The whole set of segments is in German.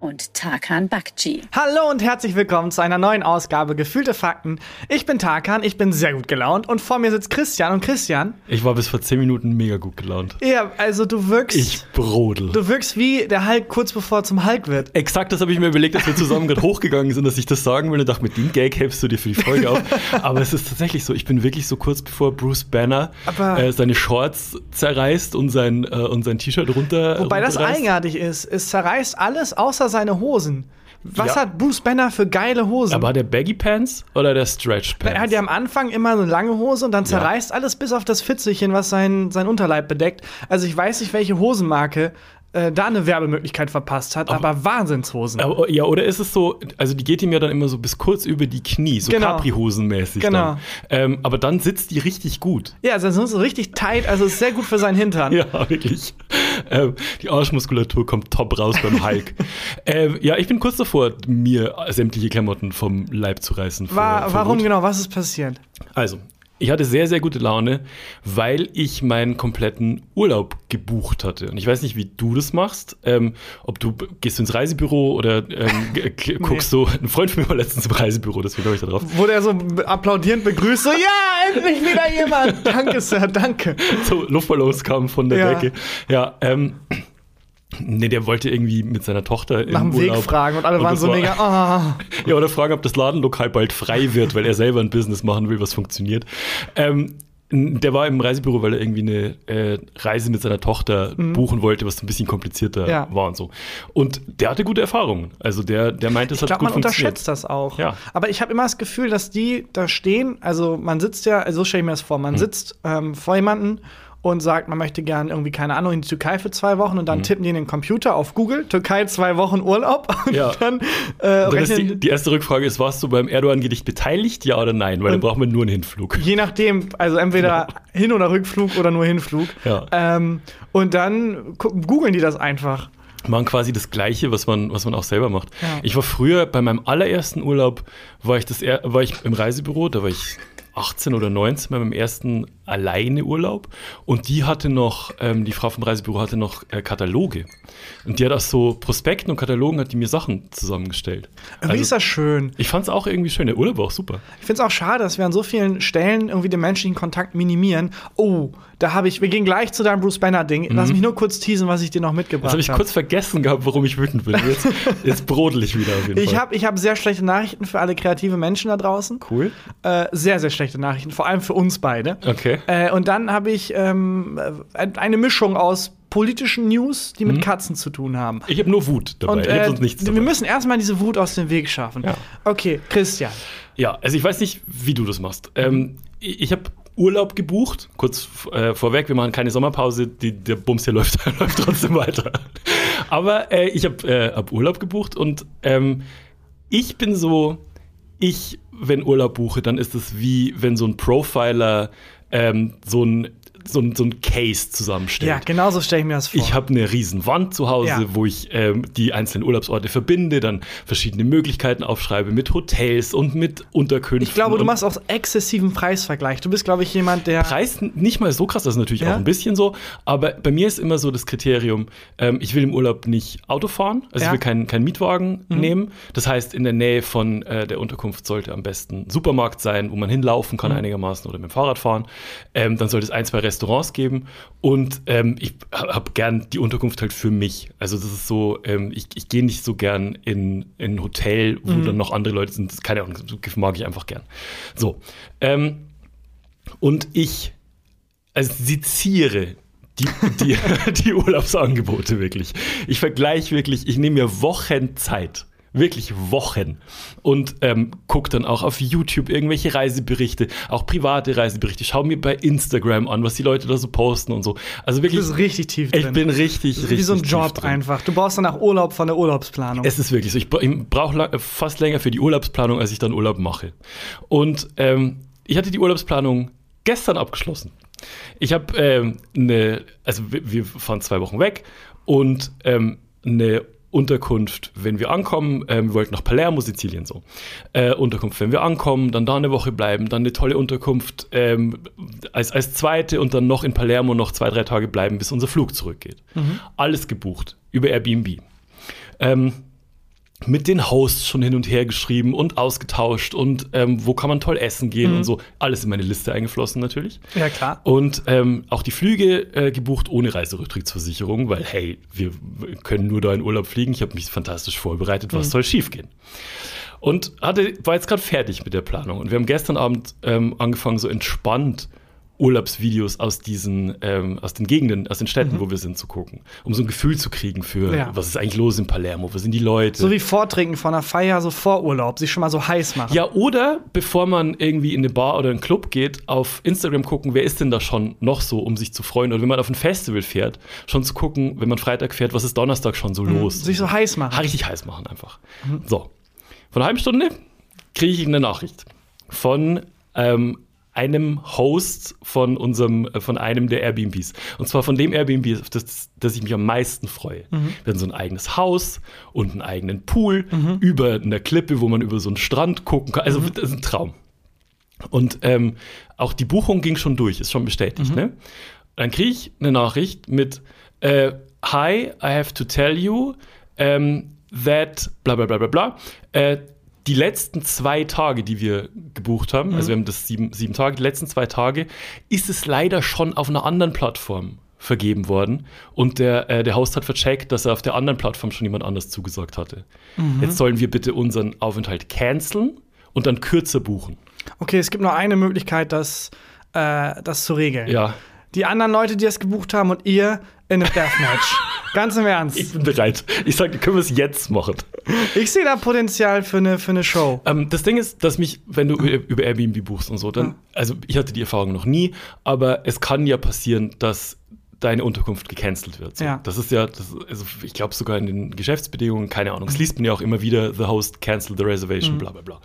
und Tarkan Bakci. Hallo und herzlich willkommen zu einer neuen Ausgabe Gefühlte Fakten. Ich bin Tarkan, ich bin sehr gut gelaunt und vor mir sitzt Christian. Und Christian? Ich war bis vor zehn Minuten mega gut gelaunt. Ja, also du wirkst. Ich brodel. Du wirkst wie der Hulk kurz bevor er zum Hulk wird. Exakt, das habe ich mir überlegt, als wir zusammen gerade hochgegangen sind, dass ich das sagen will und dachte, mit dem Gag hebst du dir für die Folge auf. Aber es ist tatsächlich so, ich bin wirklich so kurz bevor Bruce Banner äh, seine Shorts zerreißt und sein, äh, und sein T-Shirt runter. Wobei das eigenartig ist. Es zerreißt alles außer seine Hosen. Was ja. hat Bruce Banner für geile Hosen? Aber der Baggy Pants oder der Stretch Pants? Er hat ja am Anfang immer so eine lange Hose und dann zerreißt ja. alles bis auf das Fitzelchen, was sein, sein Unterleib bedeckt. Also ich weiß nicht, welche Hosenmarke äh, da eine Werbemöglichkeit verpasst hat, aber, aber Wahnsinnshosen. Aber, ja, oder ist es so, also die geht ihm ja dann immer so bis kurz über die Knie, so genau. Capri-Hosen-mäßig. Genau. Ähm, aber dann sitzt die richtig gut. Ja, also sind so richtig tight, also ist sehr gut für seinen Hintern. ja, wirklich. Ähm, die Arschmuskulatur kommt top raus beim Hulk. ähm, ja, ich bin kurz davor, mir sämtliche Klamotten vom Leib zu reißen. War, warum Wut. genau? Was ist passiert? Also, ich hatte sehr, sehr gute Laune, weil ich meinen kompletten Urlaub gebucht hatte. Und ich weiß nicht, wie du das machst. Ähm, ob du gehst du ins Reisebüro oder ähm, guckst nee. so. Ein Freund von mir war letztens im Reisebüro, deswegen glaube ich da drauf. Wurde er so applaudierend begrüßt, so, ja, endlich wieder jemand. danke, Sir, danke. So Luftballons kamen von der ja. Decke. Ja, ähm, Nee, der wollte irgendwie mit seiner Tochter nach dem Weg fragen und alle und waren so war, mega. Oh. Ja, oder fragen, ob das Ladenlokal bald frei wird, weil er selber ein Business machen will, was funktioniert. Ähm, der war im Reisebüro, weil er irgendwie eine äh, Reise mit seiner Tochter mhm. buchen wollte, was ein bisschen komplizierter ja. war und so. Und der hatte gute Erfahrungen. Also der, der meinte, es hat glaub, gut funktioniert. Ich glaube, man unterschätzt das auch. Ja. Aber ich habe immer das Gefühl, dass die da stehen, also man sitzt ja, also so stelle ich mir das vor, man mhm. sitzt ähm, vor jemanden und sagt, man möchte gerne irgendwie, keine Ahnung, in die Türkei für zwei Wochen und dann mhm. tippen die in den Computer auf Google, Türkei zwei Wochen Urlaub. Und ja. dann, äh, und dann die, die, erste Rückfrage ist, warst du beim Erdogan-Gedicht beteiligt, ja oder nein? Weil dann braucht man nur einen Hinflug. Je nachdem, also entweder ja. Hin- oder Rückflug oder nur Hinflug. Ja. Ähm, und dann googeln die das einfach machen quasi das Gleiche, was man, was man auch selber macht. Ja. Ich war früher bei meinem allerersten Urlaub, war ich, das, war ich im Reisebüro, da war ich 18 oder 19 bei meinem ersten alleine Urlaub und die hatte noch, ähm, die Frau vom Reisebüro hatte noch äh, Kataloge. Und die hat aus so Prospekten und Katalogen hat die mir Sachen zusammengestellt. Irgendwie also, ist das schön. Ich fand es auch irgendwie schön. Der Urlaub war auch super. Ich finde es auch schade, dass wir an so vielen Stellen irgendwie den menschlichen Kontakt minimieren. Oh, da habe ich, wir gehen gleich zu deinem Bruce Banner-Ding. Mhm. Lass mich nur kurz teasen, was ich dir noch mitgebracht habe. Das habe ich kurz vergessen gehabt, warum ich wütend bin. Jetzt, jetzt brodel ich wieder auf jeden ich Fall. Hab, ich habe sehr schlechte Nachrichten für alle kreative Menschen da draußen. Cool. Äh, sehr, sehr schlechte Nachrichten, vor allem für uns beide. Okay. Äh, und dann habe ich ähm, eine Mischung aus politischen News, die mit mhm. Katzen zu tun haben. Ich habe nur Wut dabei. Und, äh, ich nichts dabei. Wir müssen erstmal diese Wut aus dem Weg schaffen. Ja. Okay, Christian. Ja, also ich weiß nicht, wie du das machst. Ähm, ich habe Urlaub gebucht, kurz äh, vorweg, wir machen keine Sommerpause, die, der Bums hier läuft, läuft trotzdem weiter. Aber äh, ich habe äh, hab Urlaub gebucht und ähm, ich bin so, ich, wenn Urlaub buche, dann ist es wie wenn so ein Profiler ähm, so ein so, so ein Case zusammenstellt. Ja, genau so stelle ich mir das vor. Ich habe eine riesen Wand zu Hause, ja. wo ich ähm, die einzelnen Urlaubsorte verbinde, dann verschiedene Möglichkeiten aufschreibe mit Hotels und mit Unterkünften. Ich glaube, du machst auch exzessiven Preisvergleich. Du bist, glaube ich, jemand, der. Preis nicht mal so krass, das ist natürlich ja? auch ein bisschen so. Aber bei mir ist immer so das Kriterium, ähm, ich will im Urlaub nicht Auto fahren, also ja. ich will keinen kein Mietwagen mhm. nehmen. Das heißt, in der Nähe von äh, der Unterkunft sollte am besten Supermarkt sein, wo man hinlaufen kann mhm. einigermaßen oder mit dem Fahrrad fahren. Ähm, dann sollte es ein, zwei Restaurants geben und ähm, ich habe gern die Unterkunft halt für mich. Also das ist so, ähm, ich, ich gehe nicht so gern in, in ein Hotel, wo mhm. dann noch andere Leute sind. Das keine Ahnung, das mag ich einfach gern. So. Ähm, und ich also seziere die, die, die Urlaubsangebote wirklich. Ich vergleiche wirklich, ich nehme mir Wochen Zeit wirklich Wochen und ähm, gucke dann auch auf YouTube irgendwelche Reiseberichte, auch private Reiseberichte, schau mir bei Instagram an, was die Leute da so posten und so. Also wirklich. Du bist richtig tief drin. Ich bin richtig, richtig. Wie so ein Job einfach. Du brauchst danach Urlaub von der Urlaubsplanung. Es ist wirklich so. Ich, brauche fast länger für die Urlaubsplanung, als ich dann Urlaub mache. Und ähm, ich hatte die Urlaubsplanung gestern abgeschlossen. Ich habe ähm, eine, also wir, wir fahren zwei Wochen weg und ähm, eine Unterkunft, wenn wir ankommen. Ähm, wir wollten nach Palermo, Sizilien so. Äh, Unterkunft, wenn wir ankommen, dann da eine Woche bleiben, dann eine tolle Unterkunft ähm, als, als zweite und dann noch in Palermo noch zwei, drei Tage bleiben, bis unser Flug zurückgeht. Mhm. Alles gebucht über Airbnb. Ähm, mit den Hosts schon hin und her geschrieben und ausgetauscht und ähm, wo kann man toll essen gehen mhm. und so. Alles in meine Liste eingeflossen natürlich. Ja, klar. Und ähm, auch die Flüge äh, gebucht ohne Reiserücktrittsversicherung, weil hey, wir können nur da in Urlaub fliegen. Ich habe mich fantastisch vorbereitet, was mhm. soll schiefgehen. Und hatte, war jetzt gerade fertig mit der Planung. Und wir haben gestern Abend ähm, angefangen, so entspannt Urlaubsvideos aus diesen, ähm, aus den Gegenden, aus den Städten, mhm. wo wir sind, zu gucken, um so ein Gefühl zu kriegen für, ja. was ist eigentlich los in Palermo, wo sind die Leute. So wie Vortrinken von einer Feier, so vor Urlaub, sich schon mal so heiß machen. Ja, oder bevor man irgendwie in eine Bar oder einen Club geht, auf Instagram gucken, wer ist denn da schon noch so, um sich zu freuen. Oder wenn man auf ein Festival fährt, schon zu gucken, wenn man Freitag fährt, was ist Donnerstag schon so mhm. los. Sich so heiß machen. Richtig heiß machen einfach. Mhm. So. Von einer halben Stunde kriege ich eine Nachricht von ähm, einem Host von unserem, äh, von einem der Airbnbs. Und zwar von dem Airbnb, auf das, das ich mich am meisten freue. Mhm. Wir haben so ein eigenes Haus und einen eigenen Pool mhm. über einer Klippe, wo man über so einen Strand gucken kann. Also mhm. das ist ein Traum. Und ähm, auch die Buchung ging schon durch, ist schon bestätigt. Mhm. Ne? Dann kriege ich eine Nachricht mit äh, Hi, I have to tell you um, that bla bla bla bla bla. Äh, die letzten zwei Tage, die wir gebucht haben, also mhm. also wir haben das sieben, sieben Tage, die letzten zwei Tage, ist es leider schon auf einer anderen Plattform vergeben worden. Und der, äh, der Host hat vercheckt, dass er auf der anderen Plattform schon jemand anders zugesagt hatte. Mhm. Jetzt sollen wir bitte unseren Aufenthalt canceln und dann kürzer buchen. Okay, es gibt nur eine Möglichkeit, das, äh, das zu regeln. Ja. Die anderen Leute, die es gebucht haben und ihr in einem Deathmatch. Ganz im Ernst. Ich bin bereit. Ich sage, können wir es jetzt machen. Ich sehe da Potenzial für eine, für eine Show. Ähm, das Ding ist, dass mich, wenn du über Airbnb buchst und so, dann, also ich hatte die Erfahrung noch nie, aber es kann ja passieren, dass deine Unterkunft gecancelt wird. So. Ja. Das ist ja, das, also ich glaube sogar in den Geschäftsbedingungen, keine Ahnung, es liest man ja auch immer wieder, the host cancel the reservation, mhm. bla bla bla.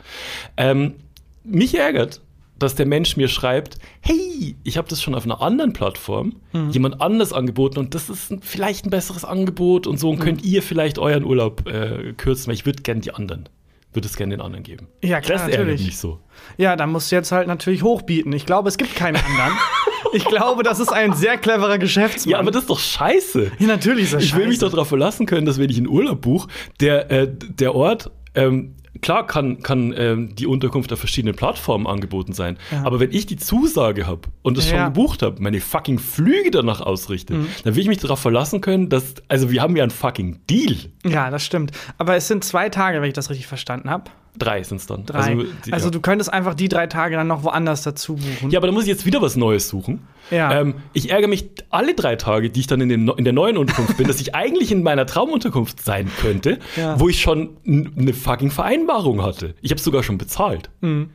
Ähm, mich ärgert, dass der Mensch mir schreibt, hey, ich habe das schon auf einer anderen Plattform mhm. jemand anders angeboten und das ist ein, vielleicht ein besseres Angebot und so und mhm. könnt ihr vielleicht euren Urlaub äh, kürzen, weil ich würde gerne die anderen, würde es gerne den anderen geben. Ja, klar, das natürlich. Mich so. Ja, dann musst du jetzt halt natürlich hochbieten. Ich glaube, es gibt keine anderen. ich glaube, das ist ein sehr cleverer Geschäftsmann. Ja, aber das ist doch scheiße. Ja, natürlich ist das Ich will mich doch darauf verlassen können, dass wenn ich einen Urlaub buche, der, äh, der Ort ähm, klar kann, kann ähm, die Unterkunft auf verschiedenen Plattformen angeboten sein. Ja. Aber wenn ich die Zusage habe und das ja, schon gebucht habe, meine fucking Flüge danach ausrichte, mhm. dann will ich mich darauf verlassen können, dass, also wir haben ja einen fucking Deal. Ja, das stimmt. Aber es sind zwei Tage, wenn ich das richtig verstanden habe. Drei sind es dann. Drei. Also, die, also, du könntest einfach die drei Tage dann noch woanders dazu buchen. Ja, aber da muss ich jetzt wieder was Neues suchen. Ja. Ähm, ich ärgere mich alle drei Tage, die ich dann in, den, in der neuen Unterkunft bin, dass ich eigentlich in meiner Traumunterkunft sein könnte, ja. wo ich schon eine fucking Vereinbarung hatte. Ich habe sogar schon bezahlt. Mhm.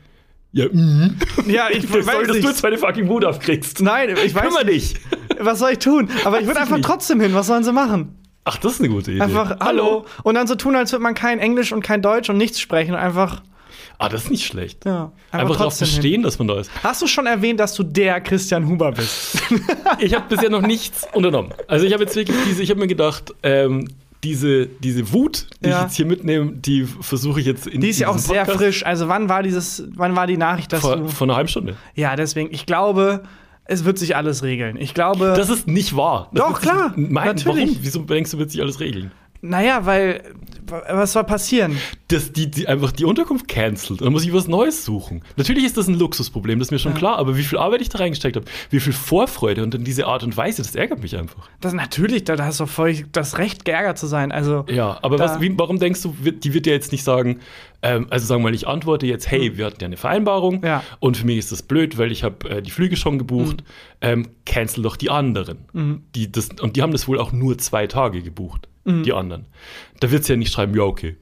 Ja, mm. ja, ich weiß soll, dass du jetzt meine fucking Wut aufkriegst. Nein, ich weiß Kümmer dich. Was soll ich tun? Aber ich würde einfach nicht. trotzdem hin. Was sollen sie machen? Ach, das ist eine gute Idee. Einfach hallo. Und dann so tun, als würde man kein Englisch und kein Deutsch und nichts sprechen und einfach Ah, das ist nicht schlecht. Ja, einfach, darauf bestehen, hin. dass man da ist. Hast du schon erwähnt, dass du der Christian Huber bist? ich habe bisher noch nichts unternommen. Also ich habe jetzt wirklich diese, ich habe mir gedacht, ähm, diese, diese Wut, die ja. ich jetzt hier mitnehme, die versuche ich jetzt in Die ist ja auch sehr Podcast. frisch. Also wann war dieses, wann war die Nachricht, dass vor, du vor einer halben Stunde. Ja, deswegen. Ich glaube, es wird sich alles regeln. Ich glaube. Das ist nicht wahr. Das Doch, klar. Mein, natürlich. Warum? Wieso denkst du, wird sich alles regeln? Naja, weil was soll passieren? Dass die, die einfach die Unterkunft cancelt. Dann muss ich was Neues suchen. Natürlich ist das ein Luxusproblem, das ist mir schon ja. klar, aber wie viel Arbeit ich da reingesteckt habe, wie viel Vorfreude und in diese Art und Weise, das ärgert mich einfach. Das natürlich, da, hast du voll das Recht, geärgert zu sein. Also, ja, aber was, wie, warum denkst du, die wird ja jetzt nicht sagen, ähm, also sagen wir mal, ich antworte jetzt, hey, hm. wir hatten ja eine Vereinbarung ja. und für mich ist das blöd, weil ich habe äh, die Flüge schon gebucht, mhm. ähm, cancel doch die anderen. Mhm. Die das, und die haben das wohl auch nur zwei Tage gebucht, mhm. die anderen. Da wird sie ja nicht schreiben, ja, okay.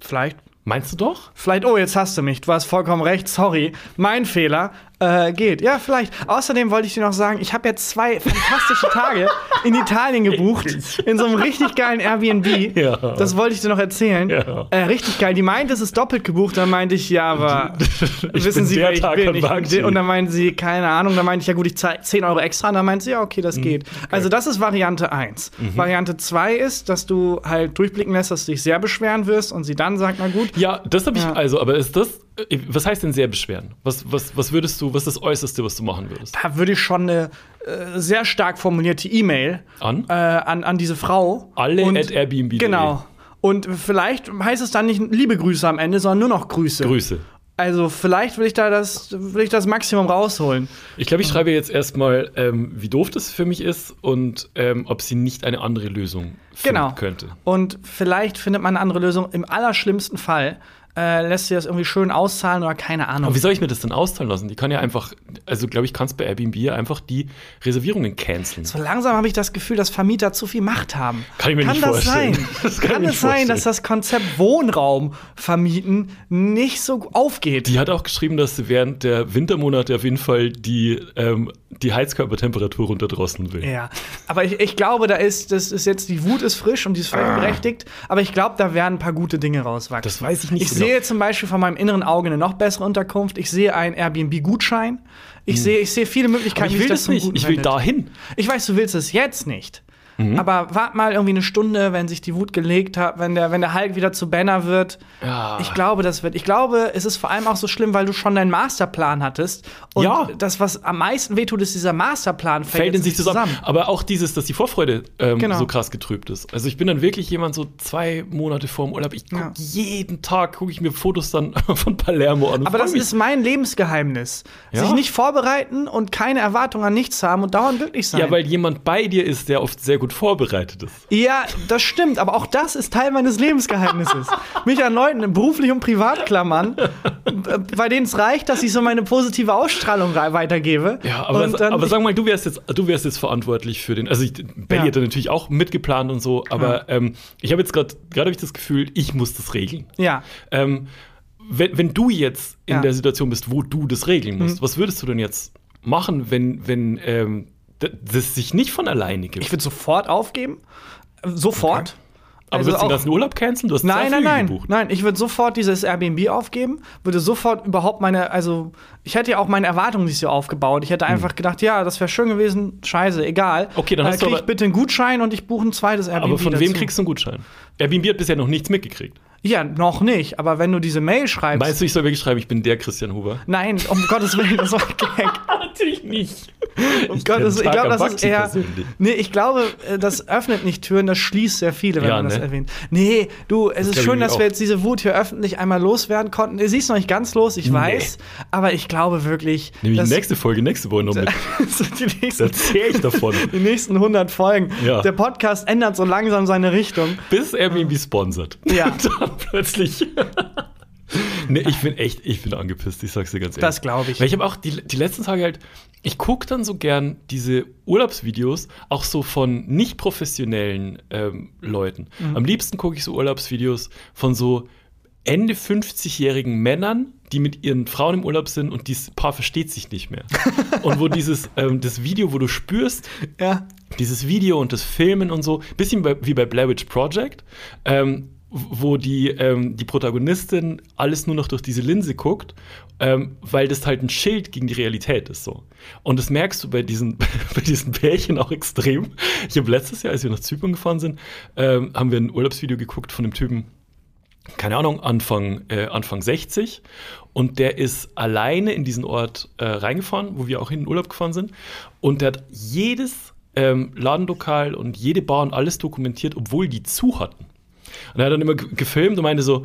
Vielleicht. Meinst du doch? Vielleicht, oh, jetzt hast du mich. Du hast vollkommen recht, sorry. Mein Fehler. Äh, geht. Ja, vielleicht. Außerdem wollte ich dir noch sagen, ich habe jetzt zwei fantastische Tage in Italien gebucht. In so einem richtig geilen Airbnb. Ja. Das wollte ich dir noch erzählen. Ja. Äh, richtig geil. Die meinte, es ist doppelt gebucht. Dann meinte ich, ja, aber Ich wissen bin Sie, wer ich Tag bin. Ich, und dann meinte sie, keine Ahnung. Dann meinte ich, ja gut, ich zahle 10 Euro extra. Und dann meinte sie, ja, okay, Mhm. das geht. Also das ist Variante 1. Variante 2 ist, dass du halt durchblicken lässt, dass du dich sehr beschweren wirst und sie dann sagt, na gut, Ja, das habe ich, Ja. also, aber ist das, was heißt denn sehr beschweren? Was, was, was würdest du, was ist das Äußerste, was du machen würdest? da würde ich schon eine äh, sehr stark formulierte E-Mail An? äh, an, an diese Frau. Alle und, at Airbnb.de. Genau. Und vielleicht heißt es dann nicht liebe Grüße am Ende, sondern nur noch Grüße. Grüße. Also vielleicht will ich da das, will ich das Maximum rausholen. Ich glaube, ich schreibe jetzt erstmal, ähm, wie doof das für mich ist und ähm, ob sie nicht eine andere Lösung finden Genau. könnte. Und vielleicht findet man eine andere Lösung. Im allerschlimmsten Fall äh, lässt sie das irgendwie schön auszahlen oder keine Ahnung. Aber wie soll ich mir das denn auszahlen lassen? Die kann ja einfach, also glaube ich, kannst bei Airbnb einfach die Reservierungen canceln. So langsam habe ich das Gefühl, dass Vermieter zu viel Macht haben. Kann ich mir kann nicht das vorstellen. Sein? Das kann kann es sein, dass das Konzept Wohnraum vermieten nicht so aufgeht? Die hat auch geschrieben, dass sie während der Wintermonate auf jeden Fall die, ähm, die Heizkörpertemperatur runterdrosseln will. Ja, aber ich, ich glaube, da ist, das ist jetzt, die Wut ist frisch und die ist völlig berechtigt, aber ich glaube, da werden ein paar gute Dinge rauswachsen. Ah. Das weiß ich nicht Ich genau. sehe zum Beispiel von meinem inneren Auge eine noch bessere Unterkunft. Ich sehe einen Airbnb-Gutschein. Ich, sehe, ich sehe viele Möglichkeiten, Hm. Aber ich will das zum nicht. Ich will dahin. Ich weiß, du willst es jetzt nicht. Mhm. Aber wart mal irgendwie eine Stunde, wenn sich die Wut gelegt hat, wenn der, wenn der Hulk wieder zu Banner wird. Ja. Ich glaube, das wird. Ich glaube, es ist vor allem auch so schlimm, weil du schon deinen Masterplan hattest. Und Ja. das, was am meisten wehtut, ist dieser Masterplan fällt, fällt in sich zusammen. Aber auch dieses, dass die Vorfreude ähm, Genau. so krass getrübt ist. Also ich bin dann wirklich jemand so zwei Monate vor dem Urlaub. Ich gucke Ja. jeden Tag, gucke ich mir Fotos dann von Palermo an. Aber das mich. ist mein Lebensgeheimnis. Ja. Sich nicht vorbereiten und keine Erwartung an nichts haben und dauernd glücklich sein. ja, weil jemand bei dir ist, der oft sehr gut vorbereitet ist. Ja, das stimmt, aber auch das ist Teil meines Lebensgeheimnisses. Mich an Leuten beruflich und privat klammern, bei denen es reicht, dass ich so meine positive Ausstrahlung weitergebe. Ja, aber, und dann, aber sag mal, du wärst jetzt, du wärst jetzt verantwortlich für den. Also ich, Belly Ja. hat natürlich auch mitgeplant und so, aber ähm, ich habe jetzt gerade gerade habe ich das Gefühl, ich muss das regeln. ja, Ähm, wenn, wenn du jetzt in Ja. Mhm. der Situation bist, wo du das regeln musst, was würdest du denn jetzt machen, wenn, wenn ähm, das sich nicht von alleine gibt? ich würde sofort aufgeben. Sofort. aber Also würdest du den ganzen Urlaub canceln? Du hast Nein, nein, nein. gebucht. Nein, ich würde sofort dieses Airbnb aufgeben, würde sofort überhaupt meine, also ich hätte ja auch meine Erwartungen nicht so aufgebaut. Ich hätte einfach gedacht, ja, das wäre schön gewesen, scheiße, egal. Hm. Okay, dann äh, hast krieg ich bitte einen Gutschein und ich buche ein zweites Airbnb. Aber von wem dazu. kriegst du einen Gutschein? Airbnb hat bisher noch nichts mitgekriegt. Ja, noch nicht. Aber wenn du diese Mail schreibst. Meinst du, ich soll wirklich schreiben, ich bin der Christian Huber? Nein, um Gottes Willen, das war ein Gag. Natürlich nicht. Ich kenn Willen, ich glaube, das ist eher. Nee, ich glaube, äh, das öffnet nicht Türen, das schließt sehr viele, wenn Ja, man das ne? erwähnt. Nee, du, es ist glaub schön, ich dass auch. wir jetzt diese Wut hier öffentlich einmal loswerden konnten. Sie ist noch nicht ganz los, ich weiß, aber ich glaube wirklich. Nämlich dass- die nächste Folge, nächste Woche noch mit. die, nächsten, erzähle ich davon. die nächsten 100 Folgen. Ja. Der Podcast ändert so langsam seine Richtung. Bis Airbnb sponsert. Ja. Dann plötzlich. Nee, ich bin echt, ich bin angepisst, ich sag's dir ganz ehrlich. Das glaube ich. Weil ich habe auch die, die letzten Tage halt, ich gucke dann so gern diese Urlaubsvideos, auch so von nicht professionellen ähm, Leuten. Mhm. Am liebsten gucke ich so Urlaubsvideos von so Ende 50-jährigen Männern, die mit ihren Frauen im Urlaub sind und dieses Paar versteht sich nicht mehr. und wo dieses, ähm, das Video, wo du spürst, Ja. dieses Video und das Filmen und so, bisschen bei, wie bei Blair Witch Project, ähm, wo die, ähm, die Protagonistin alles nur noch durch diese Linse guckt, ähm, weil das halt ein Schild gegen die Realität ist so. Und das merkst du bei diesen, bei diesen Pärchen auch extrem. Ich habe letztes Jahr, als wir nach Zypern gefahren sind, ähm, haben wir ein Urlaubsvideo geguckt von dem Typen, keine Ahnung, Anfang, äh, Anfang 60. Und der ist alleine in diesen Ort äh, reingefahren, wo wir auch in den Urlaub gefahren sind. Und der hat jedes ähm, Ladenlokal und jede Bar und alles dokumentiert, obwohl die zu hatten. Und er hat dann immer ge- gefilmt und meinte so,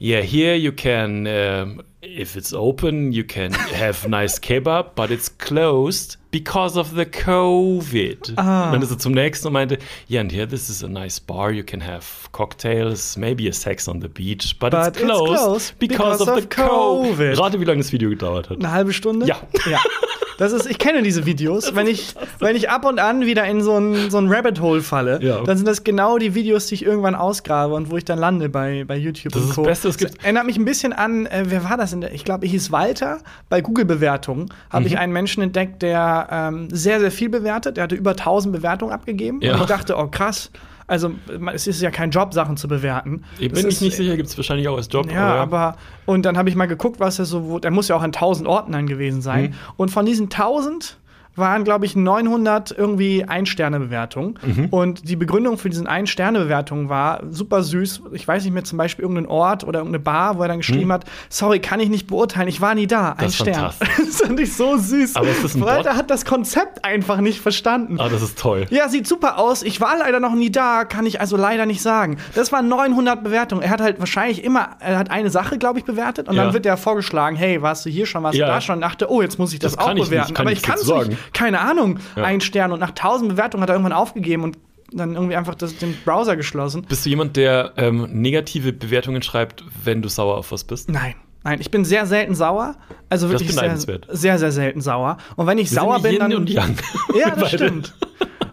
yeah, here you can, um, if it's open, you can have nice kebab, but it's closed because of the COVID. Ah. Und dann ist er zum nächsten und meinte, yeah, and here this is a nice bar, you can have cocktails, maybe a sex on the beach, but, But it's, it's closed closed because, because of, of the COVID. COVID. Rate, wie lange das Video gedauert hat. Eine halbe Stunde? Ja. ja. Das ist, ich kenne diese Videos. Wenn ich, wenn ich ab und an wieder in so ein, so ein Rabbit Hole falle, Ja. dann sind das genau die Videos, die ich irgendwann ausgrabe und wo ich dann lande bei, bei YouTube Das und ist Co. das Beste, es gibt. erinnert mich ein bisschen an, äh, wer war das? In der, ich glaube, ich hieß Walter. Bei Google-Bewertungen habe Mhm. ich einen Menschen entdeckt, der ähm, sehr, sehr viel bewertet. Der hatte über 1000 Bewertungen abgegeben. Ja. Und ich dachte, oh krass. Also, es ist ja kein Job, Sachen zu bewerten. Ich bin ist- ich nicht sicher, gibt es wahrscheinlich auch als Job. ja, aber und dann habe ich mal geguckt, was er so, wo, der muss ja auch an 1000 Ordnern gewesen sein. Mhm. Und von diesen 1000 waren, glaube ich, 900 irgendwie Ein-Sterne-Bewertungen. Mhm. Und die Begründung für diesen Ein-Sterne-Bewertungen war super süß. Ich weiß nicht mehr, zum Beispiel irgendeinen Ort oder irgendeine Bar, wo er dann geschrieben hat: Sorry, kann ich nicht beurteilen, ich war nie da. Ein Mhm. Das ist Stern. das fand ich so süß. Aber ist das ein Walter Bot? hat das Konzept einfach nicht verstanden. Ah, das ist toll. Ja, sieht super aus. Ich war leider noch nie da, kann ich also leider nicht sagen. Das waren 900 Bewertungen. Er hat halt wahrscheinlich immer, er hat eine Sache, glaube ich, bewertet und Ja. dann wird er vorgeschlagen, hey, warst du hier schon, warst Ja. du da schon? Und dachte, oh, jetzt muss ich das, Das auch ich nicht, bewerten. kann Aber ich kann es nicht. Keine Ahnung. Ja. Ein Stern und nach 1000 Bewertungen hat er irgendwann aufgegeben und dann irgendwie einfach das, den Browser geschlossen. Bist du jemand, der ähm, negative Bewertungen schreibt, wenn du sauer auf was bist? Nein. Nein, ich bin sehr selten sauer. Also wirklich sehr, sehr, sehr selten sauer. Und wenn ich sauer bin, Yin dann. und Yang. Ja, das stimmt.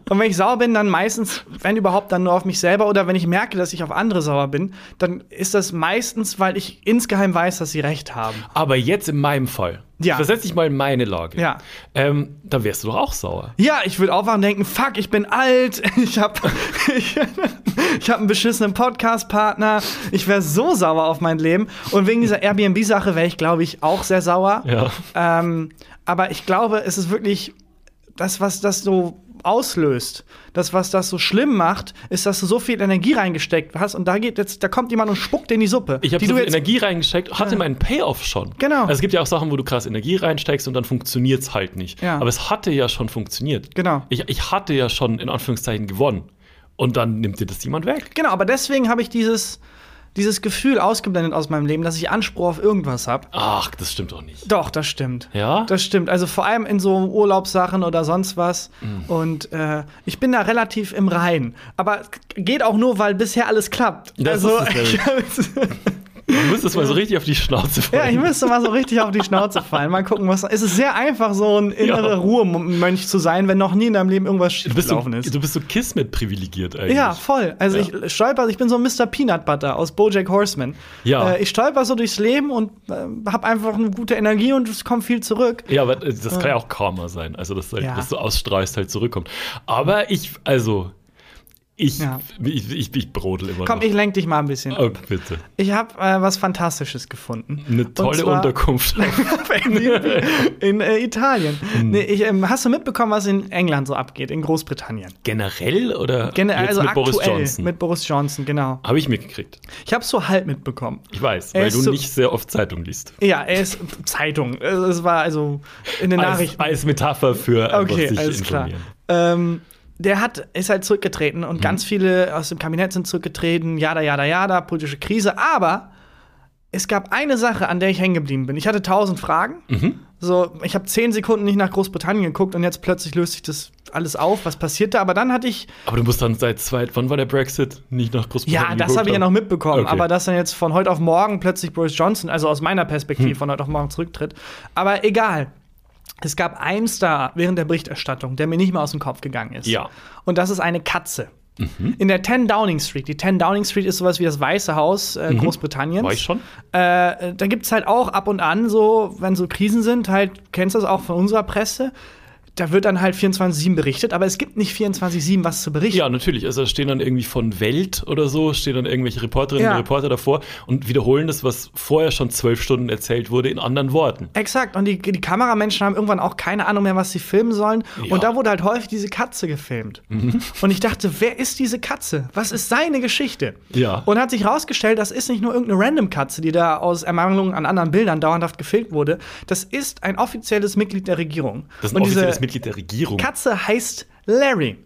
Und wenn ich sauer bin, dann meistens, wenn überhaupt, dann nur auf mich selber. Oder wenn ich merke, dass ich auf andere sauer bin, dann ist das meistens, weil ich insgeheim weiß, dass sie recht haben. Aber jetzt in meinem Fall. Ja. Versetz dich mal in meine Lage. Ja. Ähm, dann wärst du doch auch sauer. Ja, ich würde aufwachen und denken, fuck, ich bin alt, ich habe ich, ich hab einen beschissenen Podcast-Partner, ich wäre so sauer auf mein Leben. Und wegen dieser Airbnb-Sache wäre ich, glaube ich, auch sehr sauer. Ja. Ähm, aber ich glaube, es ist wirklich das, was das so auslöst, das, was das so schlimm macht, ist, dass du so viel Energie reingesteckt hast und da geht jetzt, da kommt jemand und spuckt dir in die Suppe. Ich habe so viel Energie reingesteckt, hatte Ja. meinen Payoff schon. Genau. Also es gibt ja auch Sachen, wo du krass Energie reinsteckst und dann funktioniert es halt nicht. Ja. Aber es hatte ja schon funktioniert. Genau. Ich, ich hatte ja schon in Anführungszeichen gewonnen. Und dann nimmt dir das jemand weg. Genau, aber deswegen habe ich dieses, dieses Gefühl ausgeblendet aus meinem Leben, dass ich Anspruch auf irgendwas habe. Ach, das stimmt doch nicht. Doch, das stimmt. Ja? Das stimmt. Also vor allem in so Urlaubssachen oder sonst was. Mhm. Und äh, ich bin da relativ im Reinen. Aber geht auch nur, weil bisher alles klappt. Das also, ist es nämlich. Du müsstest mal so richtig auf die Schnauze fallen. ja, ich müsste mal so richtig auf die Schnauze fallen. Mal gucken, was. Es ist sehr einfach, so ein innerer Ja. Ruhemönch zu sein, wenn noch nie in deinem Leben irgendwas so, schiefgelaufen ist. du bist so Kismet privilegiert eigentlich. Ja, voll. Also Ja. ich stolper, ich bin so ein Mr. Peanut Butter aus Bojack Horseman. Ja. Äh, ich stolper so durchs Leben und äh, habe einfach eine gute Energie und es kommt viel zurück. Ja, aber äh, das kann ja auch Karma sein. Also, dass, halt, Ja. dass du ausstrahlst, halt zurückkommt. Aber ich, also, ich, Ja. ich, ich, ich brodel immer Komm, noch. ich lenk dich mal ein bisschen. oh, bitte. Ich habe äh, was Fantastisches gefunden. Eine tolle Unterkunft. in äh, Italien. Hm. Nee, ich, ähm, hast du mitbekommen, was in England so abgeht, in Großbritannien? Generell oder jetzt also mit aktuell Boris Johnson? mit Boris Johnson, genau. Habe ich mitgekriegt. Ich habe so halb mitbekommen. Ich weiß, Er weil du so- nicht sehr oft Zeitung liest. Ja, er ist Zeitung. Es war also in den Als, Nachrichten. als Metapher für Okay, sich alles klar. informieren. Ähm, der hat, ist halt zurückgetreten Mhm. und ganz viele aus dem Kabinett sind zurückgetreten, jada, jada, jada, politische Krise. Aber es gab eine Sache, an der ich hängen geblieben bin. Ich hatte tausend Fragen. Mhm. So, ich habe zehn Sekunden nicht nach Großbritannien geguckt und jetzt plötzlich löst sich das alles auf. Was passiert da? Aber dann hatte ich, Aber du musst dann seit zweit, wann war der Brexit? Nicht nach Großbritannien ja, das habe ich ja noch mitbekommen. Okay. Aber dass dann jetzt von heute auf morgen plötzlich Boris Johnson, also aus meiner Perspektive Hm. von heute auf morgen zurücktritt. Aber egal. Es gab einen Star während der Berichterstattung, der mir nicht mehr aus dem Kopf gegangen ist. Ja. Mhm. Und das ist eine Katze. In der 10 Downing Street. Die 10 Downing Street ist sowas wie das Weiße Haus äh, Großbritanniens. Mhm. War ich schon? Äh, da gibt es halt auch ab und an so, wenn so Krisen sind, halt, kennst du das auch von unserer Presse, da wird dann halt 24-7 berichtet, aber es gibt nicht 24-7 was zu berichten. Ja, natürlich. Also da stehen dann irgendwie von Welt oder so, stehen dann irgendwelche Reporterinnen Ja. und Reporter davor und wiederholen das, was vorher schon zwölf Stunden erzählt wurde, in anderen Worten. Exakt, und die, die Kameramenschen haben irgendwann auch keine Ahnung mehr, was sie filmen sollen. Ja. Mhm. Und da wurde halt häufig diese Katze gefilmt. Und ich dachte, wer ist diese Katze? Was ist seine Geschichte? Ja. Und hat sich rausgestellt, das ist nicht nur irgendeine random Katze, die da aus Ermangelung an anderen Bildern dauerhaft gefilmt wurde. Das ist ein offizielles Mitglied der Regierung. Das ist und ein offizielles diese Mitglied der Regierung. Katze heißt Larry.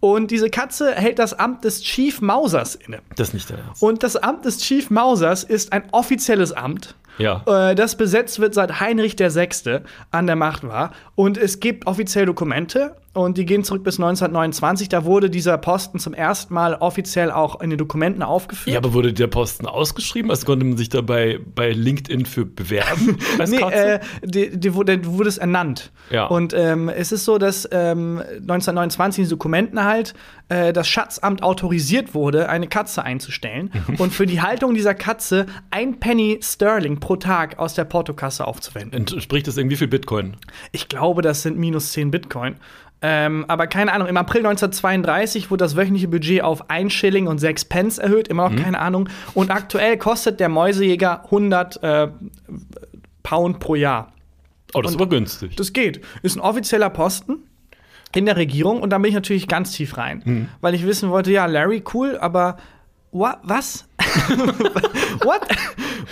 Und diese Katze hält das Amt des Chief Mausers inne. Das ist nicht der Ernst. Und das Amt des Chief Mausers ist ein offizielles Amt. Ja. Äh, das besetzt wird seit Heinrich VI. an der Macht war. Und es gibt offiziell Dokumente und die gehen zurück bis 1929. Da wurde dieser Posten zum ersten Mal offiziell auch in den Dokumenten aufgeführt. Ja, aber wurde der Posten ausgeschrieben? Also konnte man sich da bei, LinkedIn für bewerben? Nee, äh, die, die, wurde, du wurdest ernannt. Ja. Und ähm, es ist so, dass ähm, 1929 in den Dokumenten halt äh, das Schatzamt autorisiert wurde, eine Katze einzustellen und für die Haltung dieser Katze ein Penny Sterling pro Tag aus der Portokasse aufzuwenden. Entspricht das irgendwie viel Bitcoin? Ich glaube, das sind minus 10 Bitcoin. Ähm, aber keine Ahnung, im April 1932 wurde das wöchentliche Budget auf 1 Schilling und 6 Pence erhöht, immer noch keine Ahnung. Und aktuell kostet der Mäusejäger 100 äh, Pound pro Jahr. Oh, das ist aber günstig. Das geht. Ist ein offizieller Posten in der Regierung und da bin ich natürlich ganz tief rein, weil ich wissen wollte, ja, Larry cool, aber wa was? What?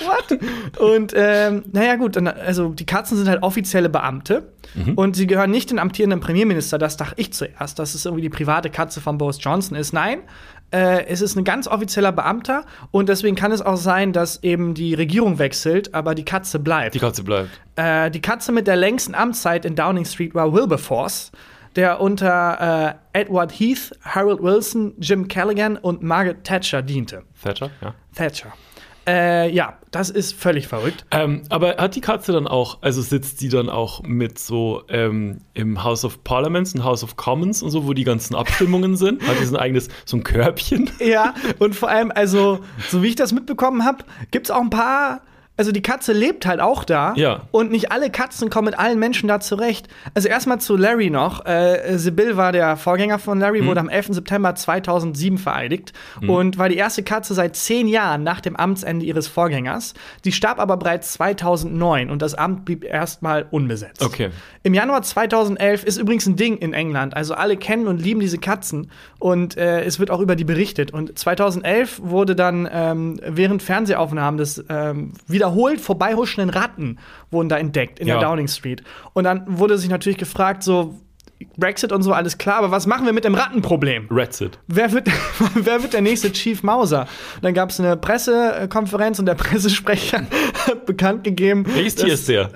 What? Und ähm, naja gut, dann, also die Katzen sind halt offizielle Beamte und sie gehören nicht den amtierenden Premierminister, das dachte ich zuerst, dass es irgendwie die private Katze von Boris Johnson ist. Nein, äh, es ist ein ganz offizieller Beamter und deswegen kann es auch sein, dass eben die Regierung wechselt, aber die Katze bleibt. Die Katze bleibt. Äh, die Katze mit der längsten Amtszeit in Downing Street war Wilberforce, der unter äh, Edward Heath, Harold Wilson, Jim Callaghan und Margaret Thatcher diente. Thatcher, ja. Thatcher. Äh, ja, das ist völlig verrückt. Ähm, aber hat die Katze dann auch, also sitzt die dann auch mit so ähm, im House of Parliaments und House of Commons und so, wo die ganzen Abstimmungen sind? Hat die so ein eigenes, so ein Körbchen? Ja, und vor allem, also, so wie ich das mitbekommen habe, gibt es auch ein paar. Also die Katze lebt halt auch da. Ja. Und nicht alle Katzen kommen mit allen Menschen da zurecht. Also erstmal zu Larry noch. Äh, Sibyl war der Vorgänger von Larry, wurde am 11. September 2007 vereidigt und war die erste Katze seit zehn Jahren nach dem Amtsende ihres Vorgängers. Die starb aber bereits 2009 und das Amt blieb erstmal unbesetzt. Okay. Im Januar 2011 ist übrigens ein Ding in England. Also alle kennen und lieben diese Katzen und äh, es wird auch über die berichtet. Und 2011 wurde dann ähm, während Fernsehaufnahmen des ähm, wiederholt vorbeihuschenden Ratten wurden da entdeckt in Ja. der Downing Street. Und dann wurde sich natürlich gefragt, so Brexit und so alles klar, aber was machen wir mit dem Rattenproblem? Ratsit. Wer wird, wer wird der nächste Chief Mauser? Dann gab es eine Pressekonferenz und der Pressesprecher hat bekannt gegeben, Welches Tier ist der?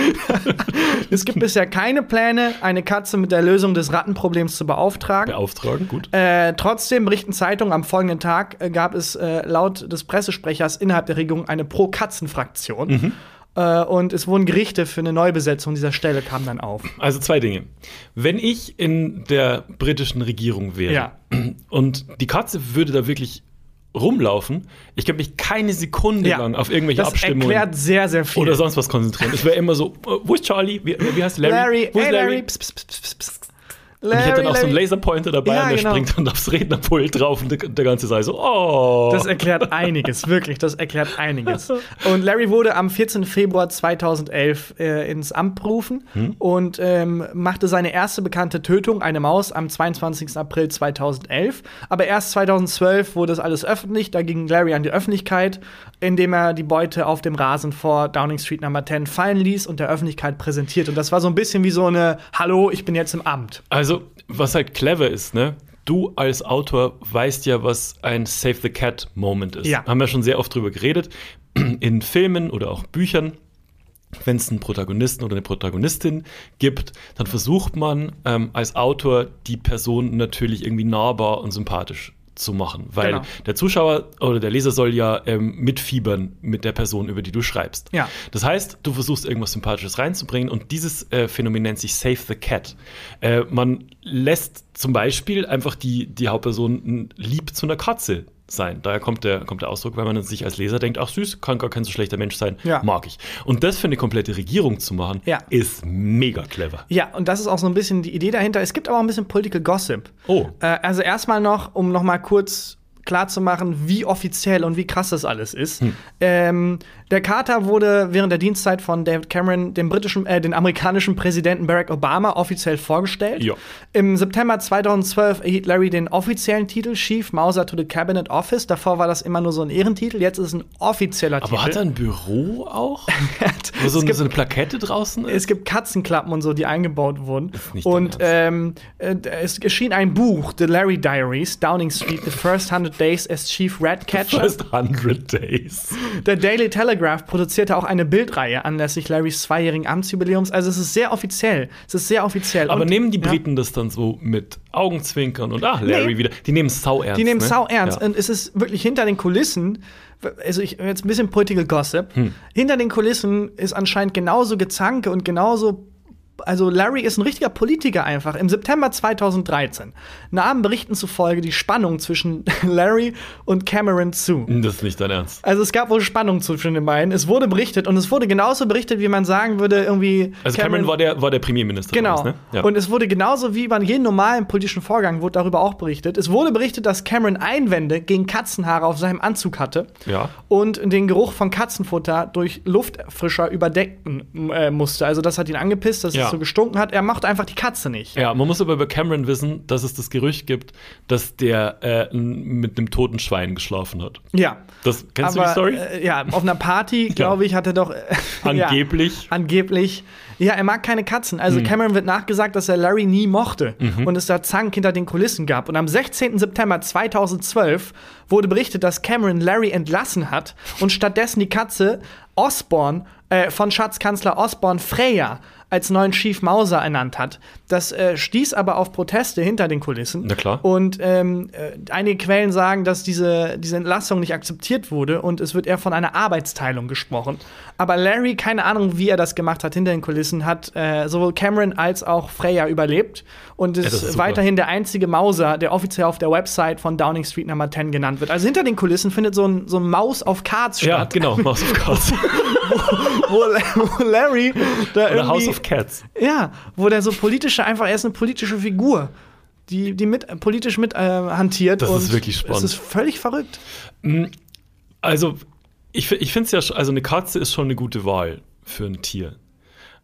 es gibt bisher keine Pläne, eine Katze mit der Lösung des Rattenproblems zu beauftragen. Beauftragen, gut. Äh, trotzdem berichten Zeitungen, am folgenden Tag äh, gab es äh, laut des Pressesprechers innerhalb der Regierung eine Pro-Katzen-Fraktion. Mhm. Äh, und es wurden Gerichte für eine Neubesetzung dieser Stelle kamen dann auf. Also zwei Dinge. Wenn ich in der britischen Regierung wäre Ja. und die Katze würde da wirklich rumlaufen, ich könnte mich keine Sekunde lang auf irgendwelche das Abstimmungen erklärt sehr, sehr viel. oder sonst was konzentrieren. Ich wäre immer so, äh, wo ist Charlie? Wie, wie heißt Larry? Larry, wo ist hey Larry? Larry, pss, pss, pss, pss. Und ich hätte dann auch so einen Larry. Laserpointer dabei Ja, und der genau. springt dann aufs Rednerpult drauf und der, der ganze Saal so, oh. Das erklärt einiges, wirklich, das erklärt einiges. Und Larry wurde am 14. Februar 2011 äh, ins Amt berufen und ähm, machte seine erste bekannte Tötung, eine Maus, am 22. April 2011. Aber erst 2012 wurde das alles öffentlich, da ging Larry an die Öffentlichkeit, indem er die Beute auf dem Rasen vor Downing Street Number 10 fallen ließ und der Öffentlichkeit präsentiert. Und das war so ein bisschen wie so eine Hallo, ich bin jetzt im Amt. Also, was halt clever ist, ne? Du als Autor weißt ja, was ein Save the Cat Moment ist. Ja. Haben wir schon sehr oft drüber geredet. In Filmen oder auch Büchern, wenn es einen Protagonisten oder eine Protagonistin gibt, dann versucht man ähm, als Autor die Person natürlich irgendwie nahbar und sympathisch zu machen, weil Genau. der Zuschauer oder der Leser soll ja ähm, mitfiebern mit der Person, über die du schreibst. Ja. Das heißt, du versuchst irgendwas Sympathisches reinzubringen und dieses äh, Phänomen nennt sich Save the Cat. Äh, man lässt zum Beispiel einfach die, die Hauptperson lieb zu einer Katze sein. Daher kommt der, kommt der Ausdruck, weil man sich als Leser denkt, ach süß, kann gar kein so schlechter Mensch sein, Ja. mag ich. Und das für eine komplette Regierung zu machen, Ja. ist mega clever. Ja, und das ist auch so ein bisschen die Idee dahinter. Es gibt aber auch ein bisschen Political Gossip. Oh. Äh, also erstmal noch, um noch mal kurz klar zu machen, wie offiziell und wie krass das alles ist. Hm. Ähm, der Carter wurde während der Dienstzeit von David Cameron dem britischen, äh, den amerikanischen Präsidenten Barack Obama offiziell vorgestellt. Ja. Im September 2012 erhielt Larry den offiziellen Titel Chief Mauser to the Cabinet Office. Davor war das immer nur so ein Ehrentitel. Jetzt ist es ein offizieller Titel. Aber hat er ein Büro auch? Wo so, gibt- so eine Plakette draußen ist? es gibt Katzenklappen und so, die eingebaut wurden. Und ähm, äh, es erschien ein Buch, The Larry Diaries, Downing Street, The First 100 100 Days as Chief Ratcatcher. First 100 Days. Der Daily Telegraph produzierte auch eine Bildreihe anlässlich Larrys zweijährigen Amtsjubiläums. Also es ist sehr offiziell. Es ist sehr offiziell. Aber Und- nehmen die ja. Briten das dann so mit Augenzwinkern und ach, Larry Nee. wieder. Die nehmen es sau ernst. Die nehmen ne? sau ernst. Ja. Und es ist wirklich hinter den Kulissen, also ich jetzt ein bisschen Political Gossip, Hm. hinter den Kulissen ist anscheinend genauso Gezanke und genauso. Also Larry ist ein richtiger Politiker einfach. Im September 2013 nahmen Berichten zufolge die Spannung zwischen Larry und Cameron zu. Das ist nicht dein Ernst. Also es gab wohl Spannung zwischen den beiden. Es wurde berichtet und es wurde genauso berichtet, wie man sagen würde, irgendwie. Also Cameron, war, der, war der Premierminister. Genau. damals, Ne? Ja. Und es wurde genauso wie bei jedem normalen politischen Vorgang wurde darüber auch berichtet. Es wurde berichtet, dass Cameron Einwände gegen Katzenhaare auf seinem Anzug hatte Ja. und den Geruch von Katzenfutter durch Luftfrischer überdecken äh, musste. Also das hat ihn angepisst, dass Ja. So gestunken hat. Er mochte einfach die Katze nicht. Ja, man muss aber über Cameron wissen, dass es das Gerücht gibt, dass der äh, mit einem toten Schwein geschlafen hat. Ja. Das, kennst Aber, du die Story? Äh, ja, auf einer Party, glaube ich, hat er doch. Äh, Angeblich. Ja, angeblich. Ja, er mag keine Katzen. Also Mhm. Cameron wird nachgesagt, dass er Larry nie mochte und es da Zank hinter den Kulissen gab. Und am 16. September 2012 wurde berichtet, dass Cameron Larry entlassen hat und stattdessen die Katze Osborne äh, von Schatzkanzler Osborne Freya als neuen Chief Mauser ernannt hat. Das äh, stieß aber auf Proteste hinter den Kulissen. Na klar. Und ähm, äh, einige Quellen sagen, dass diese, diese Entlassung nicht akzeptiert wurde und es wird eher von einer Arbeitsteilung gesprochen. Aber Larry, keine Ahnung, wie er das gemacht hat hinter den Kulissen, hat äh, sowohl Cameron als auch Freya überlebt und ist, das ist weiterhin der einzige Mauser, der offiziell auf der Website von Downing Street Nummer 10 genannt wird. Also hinter den Kulissen findet so ein, so ein Maus auf Cards ja, statt, genau, House of Cards. wo, wo Larry da Oder House of Cats. ja, wo der so politische, einfach, er ist eine politische Figur, die, die mit, politisch mit äh, hantiert. Das ist wirklich spannend. Es ist völlig verrückt. Also, ich, ich finde es ja, also eine Katze ist schon eine gute Wahl für ein Tier.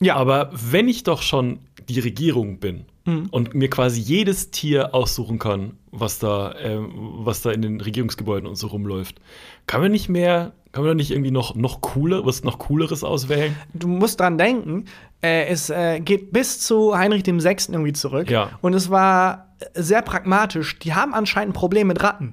Ja, Aber wenn ich doch schon die Regierung bin Mhm. und mir quasi jedes Tier aussuchen kann, was da, ähm, was da in den Regierungsgebäuden und so rumläuft, kann man nicht mehr, kann man doch nicht irgendwie noch, noch cooler, was noch cooleres auswählen? du musst dran denken, äh, es äh, geht bis zu Heinrich dem Sechsten irgendwie zurück. Ja. Und es war äh, sehr pragmatisch. Die haben anscheinend ein Problem mit Ratten.